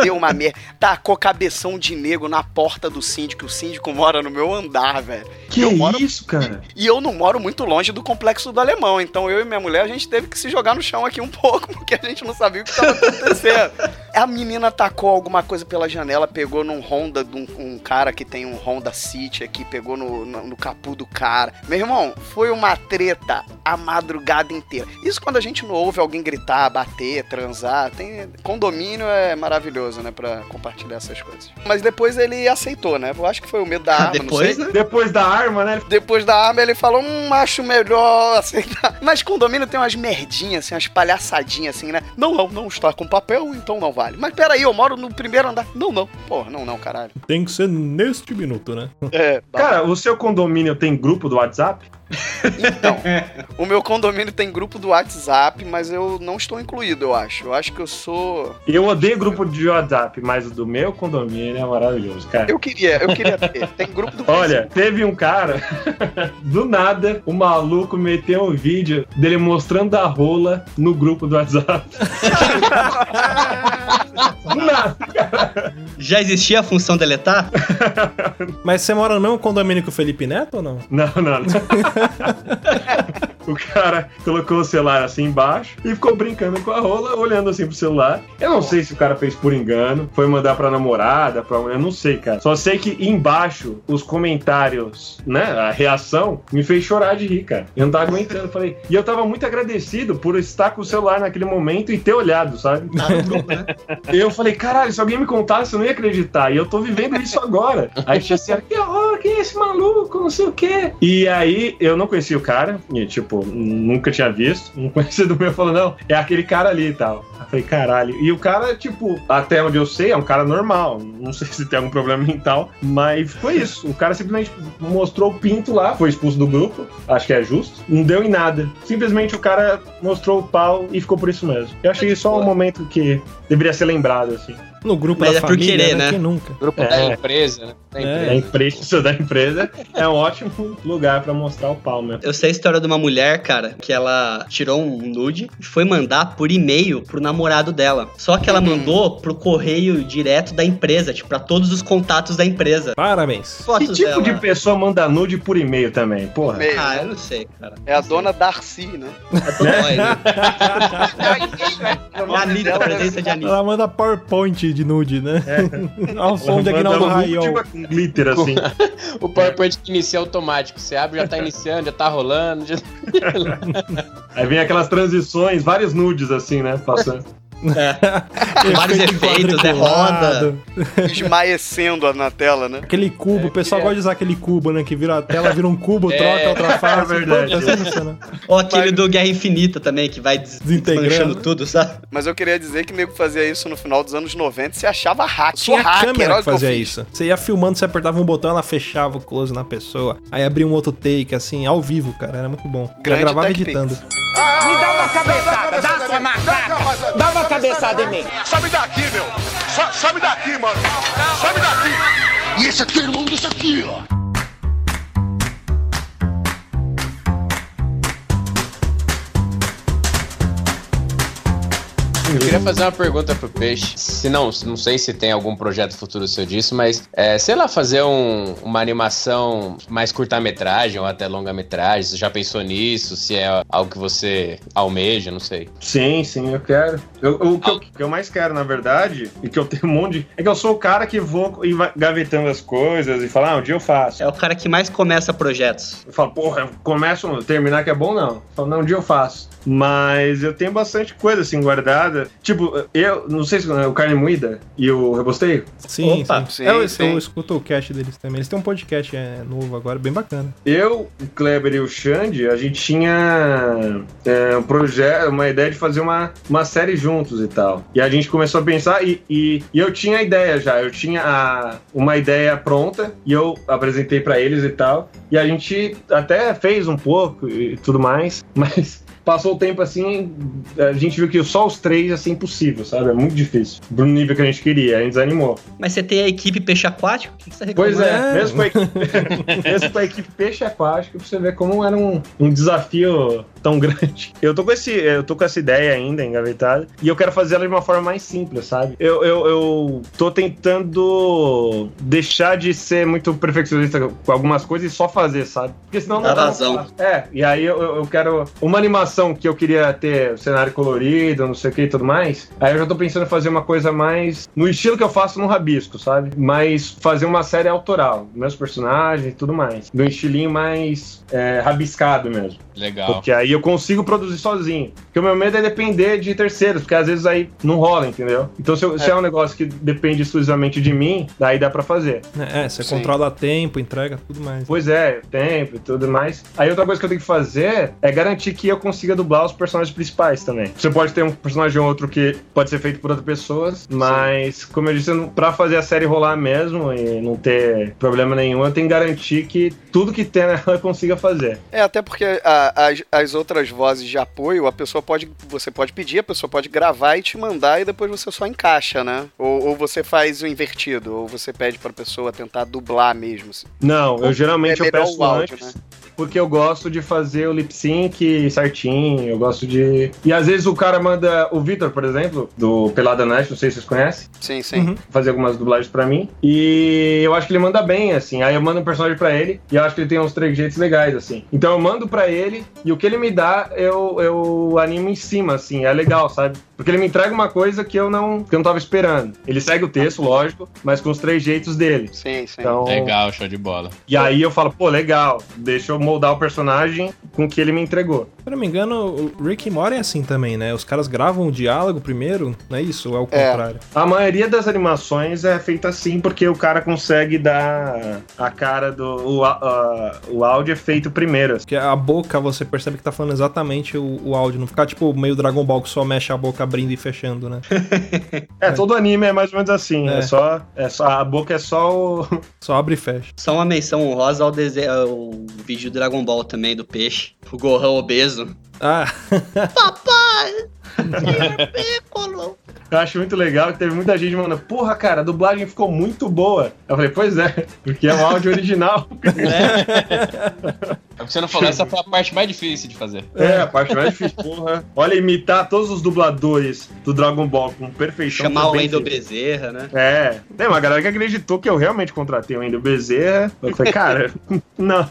Deu uma merda. Tacou cabeção de nego na porta do síndico. O síndico mora no meu andar, velho. Que eu moro isso, cara? E eu não moro muito longe do complexo do alemão. Então eu e minha mulher, a gente teve que se jogar no chão aqui um pouco, porque a gente não sabia o que estava acontecendo. a menina tacou alguma coisa pela janela, pegou num Honda de um, um cara que tem um Honda City aqui, pegou no, no, no capu do cara. Meu irmão, foi uma treta a madrugada inteira. Isso quando a gente não ouve alguém gritar, bater, transar. Tem, condomínio é maravilhoso, né, pra compartilhar essas coisas. Mas depois ele aceitou, né? Eu acho que foi o medo da arma, não Depois, sei. né? Depois da arma, né? Depois da arma, ele falou: Hum, acho melhor aceitar. Mas condomínio tem umas merdinhas, assim, umas palhaçadinhas, assim, né? Não, não, não está com papel, então não vale. Mas peraí, eu moro no primeiro andar. Não, não. Porra, não, não, caralho. Tem que ser neste minuto, né? É, Cara, o seu condomínio tem grupo do WhatsApp? Então. o meu condomínio tem grupo do WhatsApp, mas eu não estou incluído, eu acho. Eu acho que eu sou. Eu odeio grupo de WhatsApp, mas o do meu condomínio é maravilhoso, cara. Eu queria, eu queria ter. Tem grupo do Olha, teve um cara, do nada, o maluco meteu um vídeo dele mostrando a rola no grupo do WhatsApp. do nada. Já existia a função deletar? Mas você mora no mesmo condomínio que o Felipe Neto ou não? Não, não, não. O cara colocou o celular assim embaixo e ficou brincando com a rola, olhando assim pro celular. Eu não sei se o cara fez por engano, foi mandar pra namorada, pra... eu não sei, cara. Só sei que embaixo, os comentários, né, a reação, me fez chorar de rir, cara. Eu não tava aguentando, falei. E eu tava muito agradecido por estar com o celular naquele momento e ter olhado, sabe? No grupo, né? Eu falei, caralho, se alguém me contasse, eu não ia acreditar. E eu tô vivendo isso agora. Aí tinha assim, que horror, quem é esse maluco? Não sei o quê. E aí eu não conhecia o cara, e, tipo, nunca tinha visto. Um conhecido meu falou, não, é aquele cara ali e tal. Eu falei, caralho. E o cara, tipo, até onde eu sei, é um cara normal. Não sei se tem algum problema mental, mas foi isso. O cara simplesmente mostrou o pinto lá, foi expulso do grupo. Acho que é justo. Não deu em nada. Simplesmente o cara mostrou o pau e ficou por isso mesmo. Eu achei só um momento que deveria ser lembrado, assim. No grupo Mas da é por família, querer, né? né? Nunca? Grupo É. da empresa, né? Da É. empresa. A empresa da empresa é um ótimo lugar pra mostrar o pau, né? Eu sei a história de uma mulher, cara, que ela tirou um nude e foi mandar por e-mail pro namorado dela. Só que ela mandou pro correio direto da empresa, tipo, pra todos os contatos da empresa. Parabéns. Que Fotos tipo dela. de pessoa manda nude por e-mail também? Porra. Meio, Ah, né? eu não sei, cara. É a dona Darcy, né? É nós, né? O nome Anitta, é- presença de Anitta. Ela manda PowerPoint de nude, né? Ao som de aqui Manda glitter, assim. O PowerPoint que inicia automático. Você abre, já tá iniciando, já tá rolando. já- Aí vem aquelas transições, vários nudes, assim, né? Passando. Vários Efeito efeitos, é quadriculado. esmaecendo na tela, né? Aquele cubo, o pessoal é. gosta de usar aquele cubo, né? Que vira a tela, vira um cubo, É, troca outra face. é verdade. Pô, tá assim, né? Ou aquele do Guerra Infinita também, que vai des- Desintegrando. tudo, sabe? Mas eu queria dizer que o nego fazia isso no final dos anos 90 e se achava hack. Tinha hacker, câmera que fazia fiz. isso. Você ia filmando, você apertava um botão, ela fechava o close na pessoa. Aí abria um outro take, assim, ao vivo, cara. Era muito bom. Já Grande gravava Tech editando. Me dá uma cabeçada, dá sua macaca. Dá uma cabeçada em mim. Sobe daqui, meu. So- sobe daqui, mano. Sobe daqui. E esse aqui é irmão desse aqui, ó. Eu queria fazer uma pergunta pro Peixe. Se não, não sei se tem algum projeto futuro seu disso, mas é, sei lá, fazer um- uma animação mais curta-metragem ou até longa-metragem. Você já pensou nisso? Se é algo que você almeja, não sei. Sim, sim, eu quero. Eu- o, que eu, que eu mais quero, na verdade, e que eu tenho um monte de. É que eu sou o cara que vou gavetando as coisas e falar, ah, um dia eu faço. É o cara que mais começa projetos. Eu falo, porra, eu começo a terminar que é bom, não. Eu falo, não, um dia eu faço. Mas eu tenho bastante coisa assim guardada. Tipo, eu não sei se o Carne Moída e o Rebosteio. Sim, Opa, sim. sim, eu, sim. eu escuto o cast deles também. Eles têm um podcast é, novo agora, bem bacana. Eu, o Kleber e o Xande, a gente tinha é, um projeto, uma ideia de fazer uma, uma série juntos e tal. E a gente começou a pensar e, e, e eu tinha a ideia já, eu tinha a- uma ideia pronta e eu apresentei pra eles e tal. E a gente até fez um pouco e tudo mais, mas passou o tempo assim, a gente viu que só os três ia ser impossível, sabe? É muito difícil. Pro nível que a gente queria, a gente desanimou. Mas você tem a equipe peixe aquático? O que você reclama? Pois é, mesmo com a equipe, mesmo com a equipe peixe aquático, pra você ver como era um, um desafio tão grande. Eu tô com esse, eu tô com essa ideia ainda engavetada e eu quero fazer ela de uma forma mais simples, sabe? Eu, eu, eu tô tentando deixar de ser muito perfeccionista com algumas coisas e só fazer, sabe? Porque senão não Dá pra- É, e aí eu, eu eu quero uma animação que eu queria ter cenário colorido, não sei o que e tudo mais. Aí eu já tô pensando em fazer uma coisa mais no estilo que eu faço no Rabisco, sabe? Mas fazer uma série autoral, meus personagens e tudo mais. Do estilinho mais é, rabiscado mesmo. Legal. Porque aí eu consigo produzir sozinho. Porque o meu medo é depender de terceiros, porque às vezes aí não rola, entendeu? Então se, eu- se é um negócio que depende exclusivamente de mim, daí dá pra fazer. É, você Sim. controla tempo, entrega, tudo mais. Pois é, tempo e tudo mais. Aí outra coisa que eu tenho que fazer é garantir que eu consiga dublar os personagens principais também. Você pode ter um personagem ou outro que pode ser feito por outras pessoas, mas, como eu disse, pra fazer a série rolar mesmo e não ter problema nenhum, eu tenho que garantir que tudo que tem nela eu consiga fazer. É, até porque a- as, as outras vozes de apoio, a pessoa pode. Você pode pedir, a pessoa pode gravar e te mandar e depois você só encaixa, né? Ou, ou você faz o invertido, ou você pede pra pessoa tentar dublar mesmo. assim. Não, eu geralmente É eu peço o áudio, antes. né? Porque eu gosto de fazer o lip sync certinho, eu gosto de. E às vezes o cara manda. O Vitor, por exemplo, do Pelada Night, não sei se vocês conhecem. Sim, sim. Uhum. fazer algumas dublagens pra mim. E eu acho que ele manda bem, assim. Aí eu mando um personagem pra ele e eu acho que ele tem uns trejeitos legais, assim. Então eu mando pra ele e o que ele me dá, eu, eu animo em cima, assim. É legal, sabe? Porque ele me entrega uma coisa que eu não, que eu não tava esperando. Ele segue o texto, lógico, mas com os trejeitos dele. Sim, sim. Então, Legal, show de bola. E aí eu falo, pô, legal, deixa eu moldar o personagem com o que ele me entregou. Se eu não me engano, o Rick e Morty é assim também, né? Os caras gravam o diálogo primeiro, não é isso? Ou é o É. contrário? A maioria das animações é feita assim porque o cara consegue dar a cara do. O, a- o áudio é feito primeiro. Porque a boca você percebe que tá falando exatamente o, o áudio, não ficar tipo meio Dragon Ball que só mexe a boca abrindo e fechando, né? É, todo anime é mais ou menos assim. É, É. só, é só. A boca é só o. Só abre e fecha. Só uma menção honrosa ao desenho, ao vídeo do Dragon Ball também, do peixe. O Gohan obeso. Ah, Eu acho muito legal que teve muita gente mandando, porra, cara, a dublagem ficou muito boa. Eu falei, pois é, porque é um áudio original. É o você não falou, essa foi a parte mais difícil de fazer. É, a parte mais difícil, porra. Olha, imitar todos os dubladores do Dragon Ball com perfeição. Chamar o Wendel. Bezerra, né? É, tem uma galera que acreditou que eu realmente contratei o Wendel Bezerra. Eu falei, cara, não.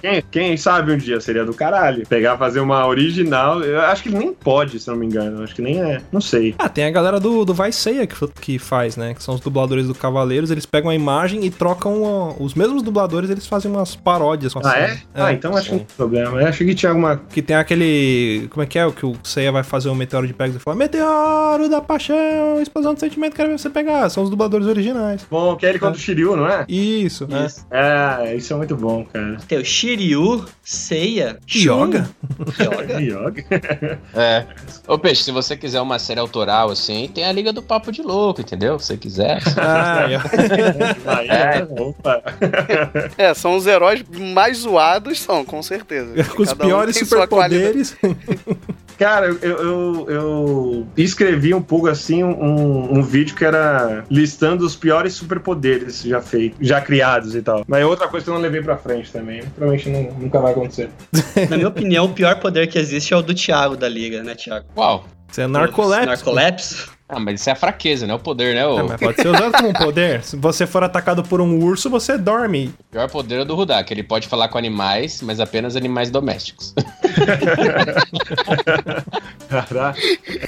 Quem, quem sabe um dia seria do caralho. Pegar, fazer uma original. Eu acho que ele nem pode, se não me engano. Eu acho que nem é. Não sei. Ah, tem a galera do, do Vai Ceia que, que faz, né? Que são os dubladores do Cavaleiros. Eles pegam a imagem e trocam. os mesmos dubladores, eles fazem umas paródias com a Ah, cena. É? Ah, então acho que não tem problema. Eu achei que tinha alguma. Que tem aquele. Como é que é? O que o Seiya vai fazer um meteoro de Pegasus e fala: Meteoro da paixão, explosão do sentimento, quero ver você pegar. São os dubladores originais. Bom, que é ele contra o Shiryu, não é? Isso, né? Isso. É, isso é muito bom, cara. Tem o Shiryu, Seiya, Yoga? Yoga. Yoga. É. Ô, Peixe, se você quiser uma série autoral assim, tem a Liga do Papo de Louco, entendeu? Se você quiser. Ah, Aí, é, opa. É, são os heróis mais zoados, são, com certeza. com os Cada um piores qualidade. superpoderes. Cara, eu, eu, eu escrevi um pouco assim um, um vídeo que era listando os piores superpoderes já feitos, já criados e tal. Mas é outra coisa que eu não levei pra frente também. Provavelmente não- nunca vai acontecer. Na minha opinião, o pior poder que existe é o do Thiago da Liga, né, Thiago? Uau. Você é narcolepsia. Narcolepsia? Ah, mas isso é a fraqueza, né? O poder, né? O É, mas pode ser usado como um poder. Se você for atacado por um urso, você dorme. pior poder é do Rudá, que ele pode falar com animais, mas apenas animais domésticos. Caraca.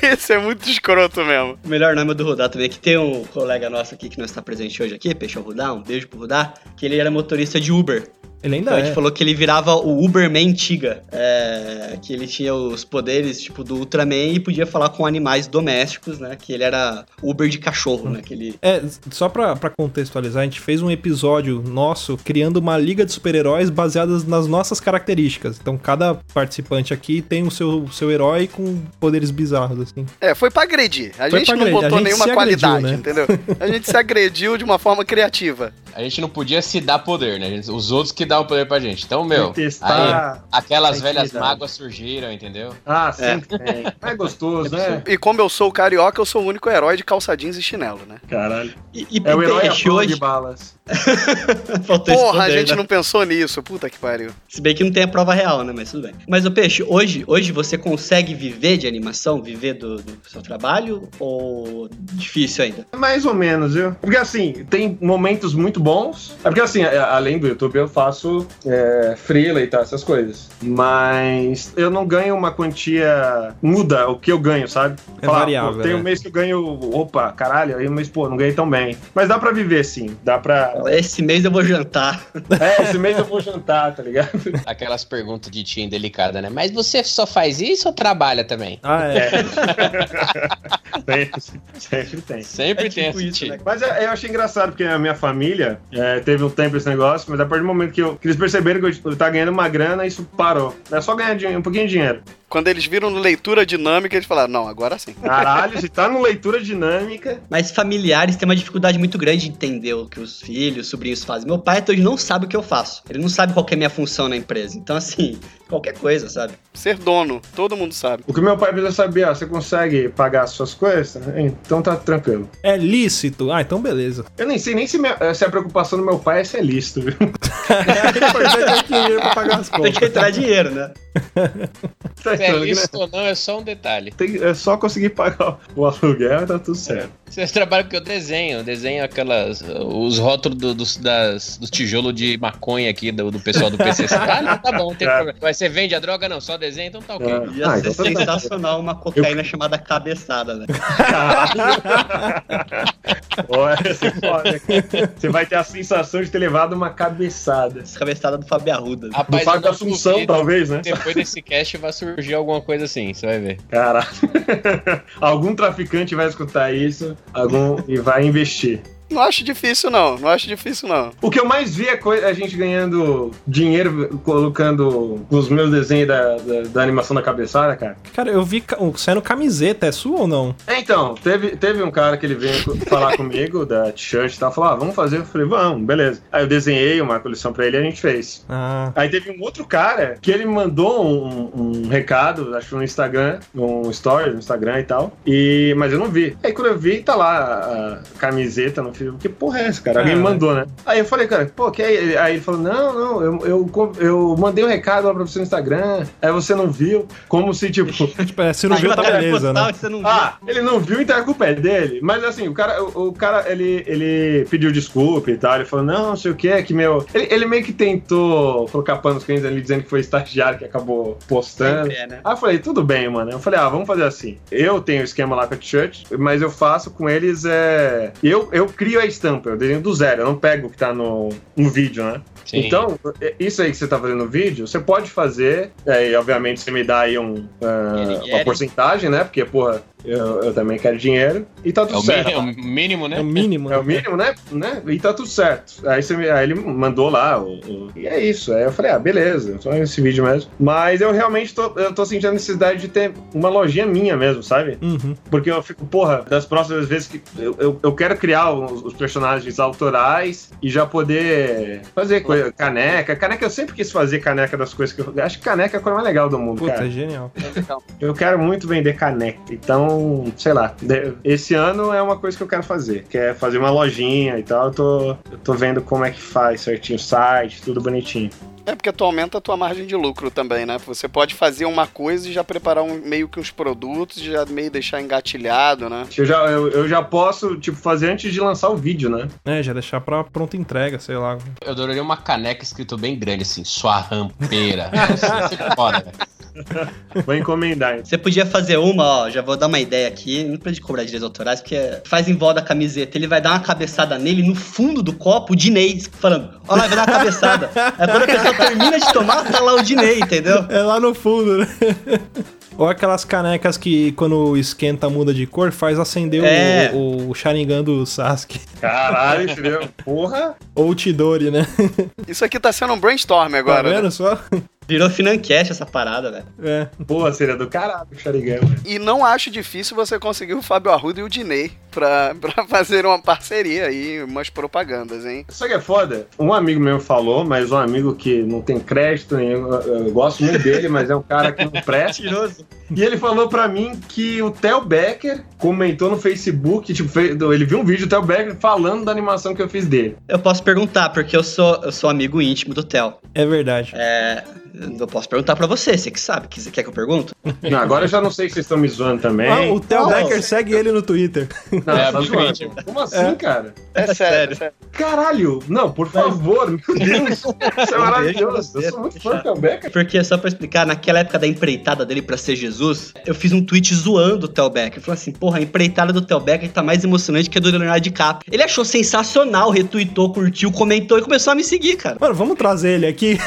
Esse é muito escroto mesmo. O melhor nome é do Rudá também, que tem um colega nosso aqui que não está presente hoje aqui, Peixão Rudá, um beijo pro Rudá, que ele era motorista de Uber. Ele ainda Então a é. gente falou que ele virava o Uberman Tiga, é, que ele tinha os poderes, tipo, do Ultraman e podia falar com animais domésticos, né, que ele era Uber de cachorro, né, que ele... É, só pra, pra contextualizar, a gente fez um episódio nosso criando uma liga de super-heróis baseadas nas nossas características. Então cada participante aqui tem o seu, seu herói com poderes bizarros, assim. É, foi pra agredir. A Foi gente não agredir. A botou gente nenhuma agrediu, qualidade, né? entendeu? A gente se agrediu de uma forma criativa. A gente não podia se dar poder, né? A Os outros que dão o poder pra gente. Então, meu, Tem que testar aí, aquelas velhas mágoas surgiram, entendeu? Ah, sempre tem. É gostoso, né? E como eu sou o carioca, eu sou o único herói de calça jeans e chinelo, né? Caralho. E, e É o herói hoje. de balas. Porra, a gente né? não pensou nisso. Puta que pariu. Se bem que não tem a prova real, né? Mas tudo bem. Mas o peixe, hoje, hoje você consegue viver de animação? Viver do, do seu trabalho? Ou difícil ainda? Mais ou menos, viu? Porque assim, tem momentos muito bons. É porque assim, além do YouTube, eu faço é, freela e tal, essas coisas. Mas eu não ganho uma quantia. Muda o que eu ganho, sabe? É Falar, variável, pô, Tem um né? mês que eu ganho. Opa, caralho, aí um mês, pô, não ganhei tão bem. Mas dá pra viver sim. Dá pra. Esse mês eu vou jantar. É, esse mês eu vou jantar, tá ligado? Aquelas perguntas de tia indelicada, né? Mas você só faz isso ou trabalha também? Ah, é. Tem, sempre tem. Sempre É tem tipo essa isso, tia. né? Mas é- eu achei engraçado, porque a minha família é, teve um tempo esse negócio, mas a partir do momento que, eu- que eles perceberam que eu tava ganhando uma grana, isso parou. É só ganhar um pouquinho de dinheiro. Quando eles viram no leitura dinâmica, eles falaram, não, agora sim. Caralho, se tá no leitura dinâmica. Mas familiares têm uma dificuldade muito grande de entender o que os filhos, os sobrinhos fazem. Meu pai até hoje não sabe o que eu faço. Ele não sabe qual que é a minha função na empresa. Então, assim, qualquer coisa, sabe? Ser dono, todo mundo sabe. O que meu pai precisa saber, ó, você consegue pagar as suas coisas? Então tá tranquilo. É lícito. Ah, então beleza. Eu nem sei nem se, minha- se a preocupação do meu pai é ser lícito, viu? Importante é ter dinheiro pra pagar as Tem contas. que entrar dinheiro, né? Tá Se é entendendo, né? isso ou não, é só um detalhe. Tem- é só conseguir pagar o aluguel, tá tudo certo. Você trabalha com o desenho, eu desenho aquelas. os rótulos do- dos, das, dos tijolos de maconha aqui do, do pessoal do PCC. Ah, não, tá bom, não tem É. problema. Mas você vende a droga? Não, só desenho, então tá ok. É. Ia Ah, ser então tá sensacional uma cocaína chamada cabeçada, né? Olha, você cara. Vai ter a sensação de ter levado uma cabeçada. Essa cabeçada do Fábio Arruda. Do Rapaz, Fábio eu da Assunção, duvido talvez, né? Depois desse cast vai surgir alguma coisa assim, você vai ver. Caralho. Algum traficante vai escutar isso algum, e vai investir. Não acho difícil, não. Não acho difícil, não. O que eu mais vi é coi- a gente ganhando dinheiro colocando os meus desenhos da, da, da animação da cabeçada, cara. Cara, eu vi saindo camiseta. É sua ou não? É, então, teve, teve um cara que ele veio falar comigo da t-shirt e tal, falou, ah, vamos fazer. Eu falei, vamos, beleza. Aí eu desenhei uma coleção pra ele e a gente fez. Ah, Aí teve um outro cara que ele me mandou um, um recado, acho que no Instagram, um story no Instagram e tal. E, mas eu não vi. Aí quando eu vi, tá lá a, a camiseta no filme. Que porra é essa, cara? Alguém me Cara. mandou, né? Aí eu falei, cara, pô, que é? Aí ele falou, não, não, eu, eu, eu mandei um recado lá pra você no Instagram, aí você não viu. Como se, tipo. tipo, é, se não viu, tá beleza, né? Você não viu. Ah, ele não viu, então a culpa é dele. Mas assim, o cara, o, o cara ele, ele pediu desculpa e tal. Ele falou, não, não sei o que, é que meu. Ele, ele meio que tentou colocar panos quentes ali, dizendo que foi estagiário que acabou postando. Sempre é, né? Aí eu falei, tudo bem, mano. Eu falei, ah, vamos fazer assim. Eu tenho o esquema lá com a t-shirt, mas eu faço com eles é. Eu, eu crio a estampa, eu desenho do zero, eu não pego o que tá no, no vídeo, né? Sim. Então, é- isso aí que você tá fazendo no vídeo, você pode fazer, é, e obviamente você me dá aí um, Guerre-guerre. uma porcentagem, né? Porque, porra, eu, eu também quero dinheiro. E tá é, tudo o certo. mínimo, é o mínimo, né? É o mínimo. É o mínimo, né? né? E tá tudo certo. Aí, você aí ele mandou lá. O, o- e é isso. Aí eu falei, ah, beleza, só esse vídeo mesmo. Mas eu realmente tô, eu tô sentindo a necessidade de ter uma lojinha minha mesmo, sabe? Uhum. Porque eu fico, porra, das próximas vezes que eu, eu, eu quero criar os, os personagens autorais e já poder fazer coisa, caneca. Caneca, eu sempre quis fazer caneca das coisas que eu. Acho que caneca é a coisa mais legal do mundo, Puta, cara. é genial. Eu quero muito vender caneca. Então, sei lá. Esse ano é uma coisa que eu quero fazer. Que é fazer uma lojinha e tal. Eu tô, eu tô vendo como é que faz certinho o site, tudo bonitinho. É porque tu aumenta a tua margem de lucro também, né? Você pode fazer uma coisa e já preparar um, meio que uns produtos, já meio deixar engatilhado, né? Eu já, eu, eu já posso, tipo, fazer antes de lançar o vídeo, né? É, já deixar pra pronta entrega, sei lá. Eu adoraria uma caneca escrito bem grande, assim, sua rampeira. Ser foda, velho. Vou encomendar. Você podia fazer uma, ó, já vou dar uma ideia aqui, não precisa de cobrar direitos autorais, porque faz em volta da camiseta, ele vai dar uma cabeçada nele, no fundo do copo, o Dinei falando, ó lá, vai dar uma cabeçada. Aí quando a pessoa termina de tomar, tá lá o Dinei, entendeu? É lá no fundo, né? Ou aquelas canecas que quando esquenta muda de cor, faz acender o- É. o, o Sharingan do Sasuke. Caralho, entendeu? Porra! Ou o Tidori, né? Isso aqui tá sendo um brainstorm Tá agora. né? vendo só? Virou Financast essa parada, velho. É. Pô, seria do caralho o Sharingan, velho. E não acho difícil você conseguir o Fábio Arruda e o Dinei pra, pra fazer uma parceria aí, umas propagandas, hein? Isso que é foda. Um amigo meu falou, mas um amigo que não tem crédito nenhum, eu eu gosto muito dele, mas é um cara que não presta. Mentiroso. E ele falou pra mim que o Theo Becker comentou no Facebook, tipo, fez- ele viu um vídeo do Theo Becker falando da animação que eu fiz dele. Eu posso perguntar, porque eu sou, eu sou amigo íntimo do Theo. É verdade. É. Eu posso perguntar pra você, você que sabe. Que- Você quer que eu pergunto? Não, agora eu já não sei se vocês estão me zoando também. Ah, o Theo. Becker segue ele no Twitter. Não, É, tá. Como assim, cara? É sério, sério. é sério. Caralho! Não, por favor, meu Deus! Isso é maravilhoso. Eu sou muito fã do Theo Becker. Porque, só pra explicar, naquela época da empreitada dele pra ser Jesus, eu fiz um tweet zoando o Theo Becker. Eu falei assim, porra, a empreitada do Theo Becker tá mais emocionante que a do Leonardo DiCaprio. Ele achou sensacional, retweetou, curtiu, comentou e começou a me seguir, cara. Mano, vamos trazer ele aqui.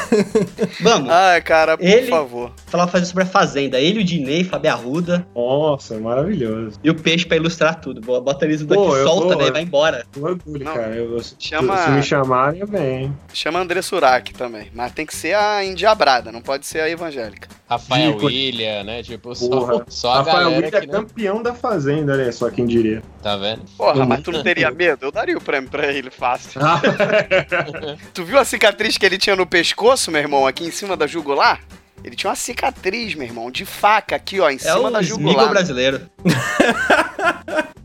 Vamos, Ai, cara, por Ele- favor. falar fazer sobre a Fazenda. Ele, o Dinei, Fábio Arruda Nossa, maravilhoso. e o Peixe pra ilustrar tudo. Bo- Bota eles daqui, Pô, solta, né? Vai embora. Um orgulho, Não. cara. Eu, se, Chama- se me chamarem, eu venho. Chama André Surak também. Mas tem que ser a endiabrada, não pode ser a evangélica. Rafael Dico. William, né? Tipo, só, Porra. só a Rafael galera William é que não... campeão da Fazenda, né? Só quem diria. Tá vendo? Porra, Hum. mas tu não teria medo? Eu daria o prêmio pra ele fácil. Ah, Tu viu a cicatriz que ele tinha no pescoço, meu irmão, aqui em cima da jugular? Ele tinha uma cicatriz, meu irmão, de faca aqui, ó, em É cima o da jugular. brasileiro.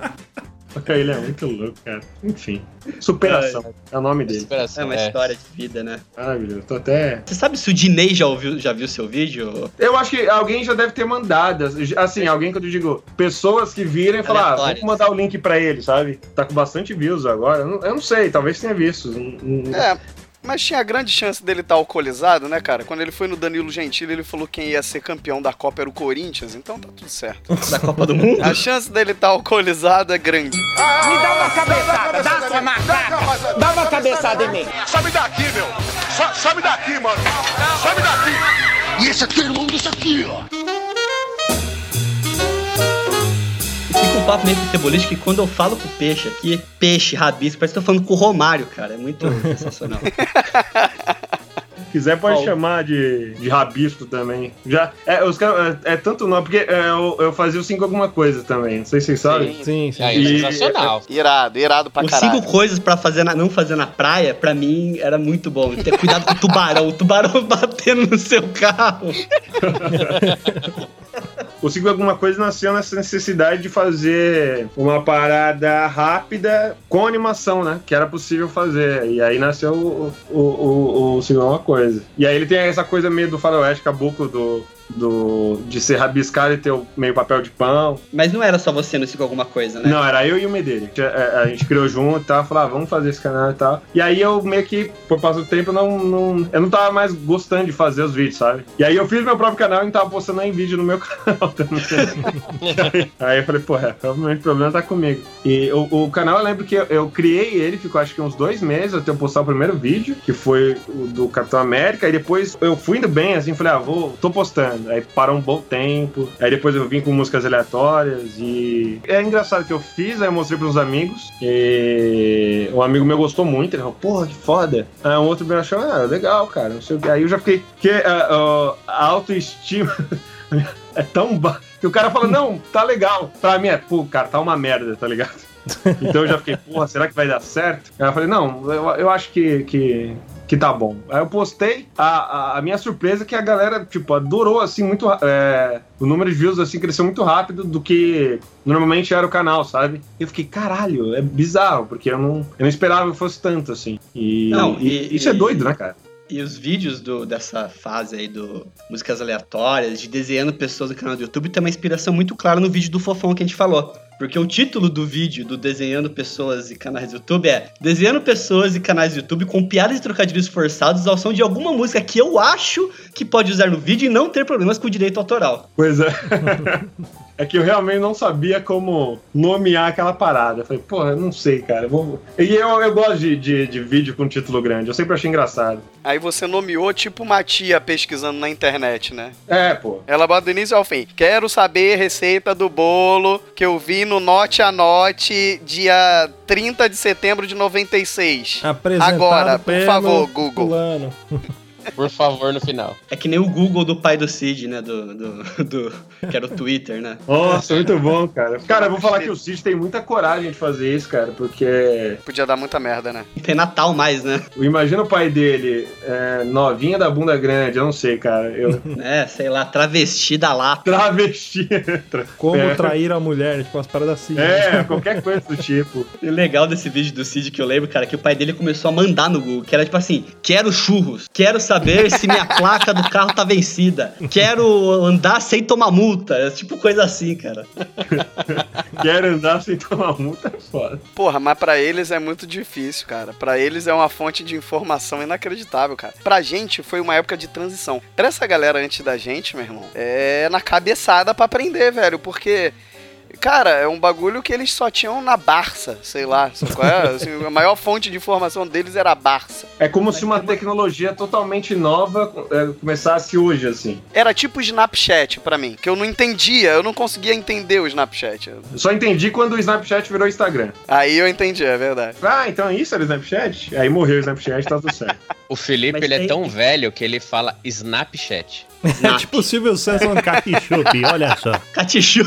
ele é muito louco, cara. Enfim. Superação. É o nome dele. É Superação, uma é. história de vida, né? Maravilhoso. Tô até. Você sabe se o Dinei já ouviu, já viu seu vídeo? Eu acho que alguém já deve ter mandado. Assim, alguém que eu digo, pessoas que viram e falar, ah, vamos mandar o link pra ele, sabe? Tá com bastante views agora. Eu não, eu não sei, talvez tenha visto. É, mas tinha grande chance dele estar alcoolizado, né, cara? Quando ele foi no Danilo Gentili, ele falou que quem ia ser campeão da Copa era o Corinthians, então tá tudo certo. Da Copa do Mundo? A chance dele estar alcoolizado é grande. Me dá uma cabeçada, dá sua macaca. Dá uma cabeçada em mim. Some daqui, meu. So- some daqui, mano. Some daqui. E esse aqui é irmão desse aqui, ó. Um papo meio futebolístico que quando eu falo com o peixe aqui, peixe, rabisco, parece que eu tô falando com o Romário, cara. É muito sensacional. Se quiser, pode chamar de, de rabisco também. Já, é, os caras- é, é tanto nome, porque é, eu, eu fazia o 5 alguma coisa também. Não sei se vocês sabem. Sim, sim. Aí, E- sensacional. Irado, irado pra Os caralho. cinco coisas pra fazer na- não fazer na praia, pra mim, era muito bom. Ter cuidado com o tubarão, o tubarão batendo no seu carro. 5 alguma coisa nasceu nessa necessidade de fazer uma parada rápida com animação, né? Que era possível fazer. E aí nasceu o, o, o, o 5 alguma coisa. E aí ele tem essa coisa meio do faroeste caboclo do, do, de ser rabiscado e ter o meio papel de pão. Mas não era só você no cinco alguma coisa, né? Não, era eu e o Medeiros. A, a- a gente criou junto e tal, falou, ah, vamos fazer esse canal e tal. E aí eu meio que, por passar do tempo, eu não, não, eu não tava mais gostando de fazer os vídeos, sabe? E aí eu fiz meu próprio canal e não tava postando nem vídeo no meu canal também. aí eu falei, porra, provavelmente o problema tá comigo. E o, o canal, eu lembro que eu, eu criei ele, ficou acho que uns dois meses até eu postar o primeiro vídeo, que foi o do Capitão América, e depois eu fui indo bem, assim, falei, ah, vou, tô postando. Aí parou um bom tempo, aí depois eu vim com músicas aleatórias e... É engraçado que eu fiz, aí eu mostrei pros amigos, e um amigo meu gostou muito, ele falou, porra, que foda. Aí um outro meu achou, ah, legal, cara, não sei o que. Aí eu já fiquei, que ah, ah, a autoestima é tão baixa, que o cara fala, não, tá legal. Pra mim é, pô, cara, tá uma merda, tá ligado? Então eu já fiquei, porra, será que vai dar certo? Aí eu falei, não, eu, eu acho que, que, que tá bom. Aí eu postei, a, a, a minha surpresa é que a galera, tipo, adorou, assim, muito. é, o número de views, assim, cresceu muito rápido do que normalmente era o canal, sabe? E eu fiquei, caralho, é bizarro, porque eu não, eu não esperava que fosse tanto, assim. E, Não, e- e- isso é e- doido, né, cara? E os vídeos do- dessa fase aí do músicas aleatórias, de desenhando pessoas no canal do YouTube, tem uma inspiração muito clara no vídeo do Fofão que a gente falou. Porque o título do vídeo do Desenhando Pessoas e Canais do YouTube é Desenhando Pessoas e Canais do YouTube com piadas e trocadilhos forçados ao som de alguma música que eu acho que pode usar no vídeo e não ter problemas com o direito autoral. Pois é. É que eu realmente não sabia como nomear aquela parada. Eu falei, porra, eu não sei, cara. Vou... E eu, eu gosto de, de, de vídeo com título grande. Eu sempre achei engraçado. Aí você nomeou tipo uma tia pesquisando na internet, né? É, pô. Ela bota do início ao fim. Quero saber a receita do bolo que eu vi no Note a Note dia 30 de setembro de 96. Apresentado Agora, por favor, Google. Por favor, no final. É que nem o Google do pai do Cid, né? Do, do, do- que era o Twitter, né? Nossa, muito bom, cara. Cara, eu vou falar que o Cid tem muita coragem de fazer isso, cara, porque Podia dar muita merda, né? Tem Natal mais, né? imagina o pai dele, é, novinha da bunda grande, eu não sei, cara. Eu É, sei lá, travesti da lata. travesti. Como É. trair a mulher, tipo, umas paradas assim. né? É, qualquer coisa do tipo. E o legal desse vídeo do Cid que eu lembro, cara, que o pai dele começou a mandar no Google, que era tipo assim, quero churros, quero saber se minha placa do carro tá vencida, quero andar sem tomar multa, tipo coisa assim, cara. Quero andar sem tomar multa, é foda. Porra, mas pra eles é muito difícil, cara. Pra eles é uma fonte de informação inacreditável, cara. Pra gente foi uma época de transição. Pra essa galera antes da gente, meu irmão, é na cabeçada pra aprender, velho, porque Cara, é um bagulho que eles só tinham na Barça, sei lá. é? Assim, a maior fonte de informação deles era a Barça. É como se uma tecnologia totalmente nova é, começasse hoje, assim. Era tipo o Snapchat pra mim, que eu não entendia, eu não conseguia entender o Snapchat. Eu só entendi quando o Snapchat virou Instagram. Aí eu entendi, é verdade. Ah, então isso era o Snapchat? Aí morreu o Snapchat, tá tudo certo. O Felipe, Mas ele é tem- tão velho que ele fala Snapchat. É tipo o Silvio Santos falando ketchup, olha só. Catichu.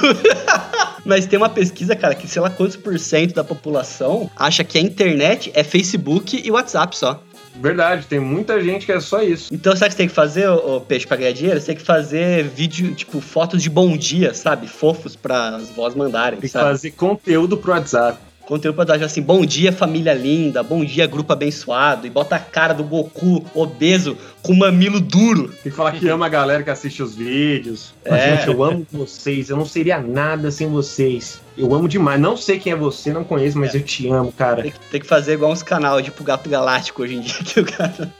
Mas tem uma pesquisa, cara, que sei lá quantos por cento da população acha que a internet é Facebook e WhatsApp só. Verdade, tem muita gente que é só isso. Então sabe o que você tem que fazer, ô, ô, Peixe, pra ganhar dinheiro? Você tem que fazer vídeo, tipo, fotos de bom dia, sabe? Fofos para as vós mandarem, Tem que sabe? fazer conteúdo pro WhatsApp. Conteúdo pra dar assim, bom dia família linda, bom dia grupo abençoado, e bota a cara do Goku obeso com mamilo duro. Tem que falar que ama a galera que assiste os vídeos. É. Gente, eu amo vocês. Eu não seria nada sem vocês. Eu amo demais. Não sei quem é você, não conheço, mas eu te amo, cara. Tem que, tem que fazer igual uns canal, tipo Gato Galáctico hoje em dia, que o cara...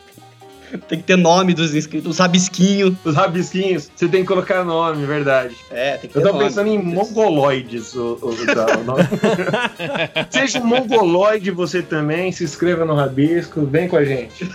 Tem que ter nome dos inscritos, os rabisquinhos. Os rabisquinhos, você tem que colocar nome, verdade. É, tem que ter Eu tô nome. pensando em mongoloides. O, o, o- o nome. Seja um mongoloide você também, se inscreva no Rabisco, vem com a gente.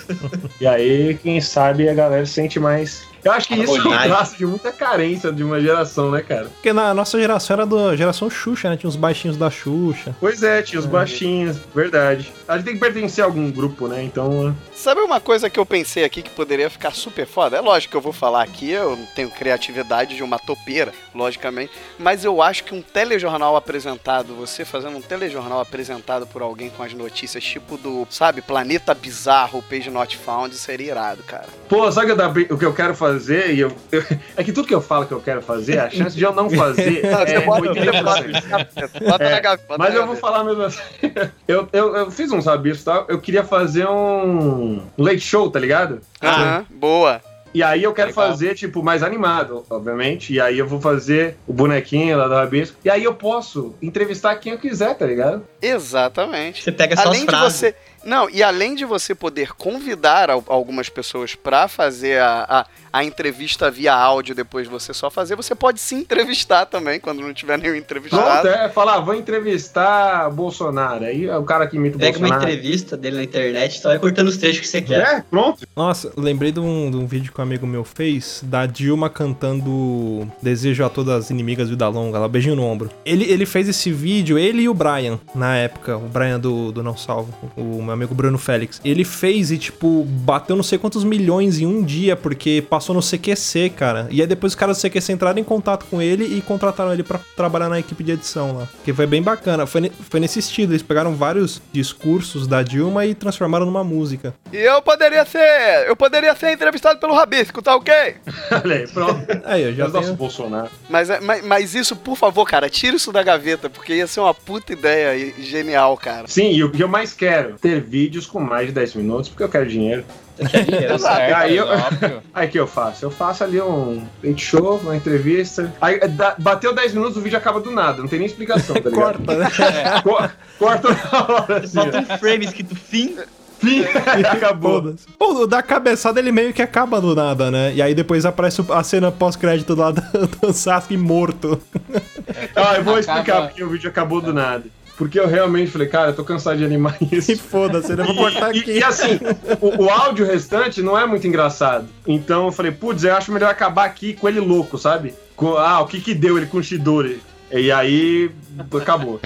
E aí, quem sabe a galera se sente mais. Eu acho que isso é um traço de muita carência de uma geração, né, cara? Porque na nossa geração era da geração Xuxa, né? Tinha os baixinhos da Xuxa. Pois é, tinha os baixinhos, verdade. A gente tem que pertencer a algum grupo, né? Então. Sabe uma coisa que eu pensei aqui que poderia ficar super foda? É lógico que eu vou falar aqui, eu não tenho criatividade de uma topeira, logicamente, mas eu acho que um telejornal apresentado, você fazendo um telejornal apresentado por alguém com as notícias tipo do, sabe, Planeta Bizarro, Page Not Found, seria irado, cara. Pô, sabe o que eu- o que eu quero fazer? E eu, eu- é que tudo que eu falo que eu quero fazer, a chance de eu não fazer é bota, 80%. bota É, na gaveta. Mas eu vou falar mesmo assim. Eu, eu, eu fiz uns rabiscos e tal. Eu queria fazer um late show, tá ligado? Aham, boa. E aí eu quero Legal. fazer, tipo, mais animado, obviamente. E aí eu vou fazer o bonequinho lá do rabisco. E aí eu posso entrevistar quem eu quiser, tá ligado? Exatamente. Você pega só além de frases. você não e além de você poder convidar al- algumas pessoas pra fazer a, a, a entrevista via áudio depois de você só fazer você pode se entrevistar também quando não tiver nenhum Pronto, entrevistado é falar, vou entrevistar Bolsonaro. Aí é o cara que imita o Pega uma Bolsonaro. entrevista dele na internet só vai cortando os trechos que você quer. É, pronto. Nossa, lembrei de um, de um vídeo que um amigo meu fez da Dilma cantando Desejo a todas as inimigas vida longa, lá, beijinho no ombro. Ele, ele fez esse vídeo, ele e o Brian, na época, o Brian do, do Não Salvo, o meu amigo Bruno Félix. Ele fez e, tipo, bateu não sei quantos milhões em um dia, porque passou no CQC, cara. E aí depois os caras do CQC entraram em contato com ele e contrataram ele pra trabalhar na equipe de edição lá. Que foi bem bacana. Foi, foi nesse estilo, eles pegaram vários discursos da Dilma e transformaram numa música. e eu poderia ser eu poderia ser entrevistado pelo Rabisco tá ok Olha aí, pronto. Aí, eu já tenho... Bolsonaro. mas, é- mas mas isso por favor cara tira isso da gaveta porque ia ser uma puta ideia e- genial cara Sim, e o que eu mais quero? Ter vídeos com mais de 10 minutos, porque eu quero dinheiro. Dinheiro? Tá certo, Aí eu- óbvio. Aí o que eu faço? Eu faço ali um late show, uma entrevista. Aí dá- bateu 10 minutos, o vídeo acaba do nada, não tem nem explicação, tá ligado? Corta, né? Co- Corta na hora, assim. Bota um frame escrito fim. Fim, acabou. Pô, o da cabeçada ele meio que acaba do nada, né? E aí depois aparece a cena pós-crédito lá do, do Sasuke morto. Ah, eu vou Acaba- explicar porque o vídeo acabou do nada. Porque eu realmente falei, cara, eu tô cansado de animar isso. E foda-se, eu vou cortar E, aqui. e assim, o, o áudio restante não é muito engraçado. Então eu falei, putz, eu acho melhor acabar aqui com ele louco, sabe? Com, ah, o que que deu ele com o Shidori? E aí, acabou.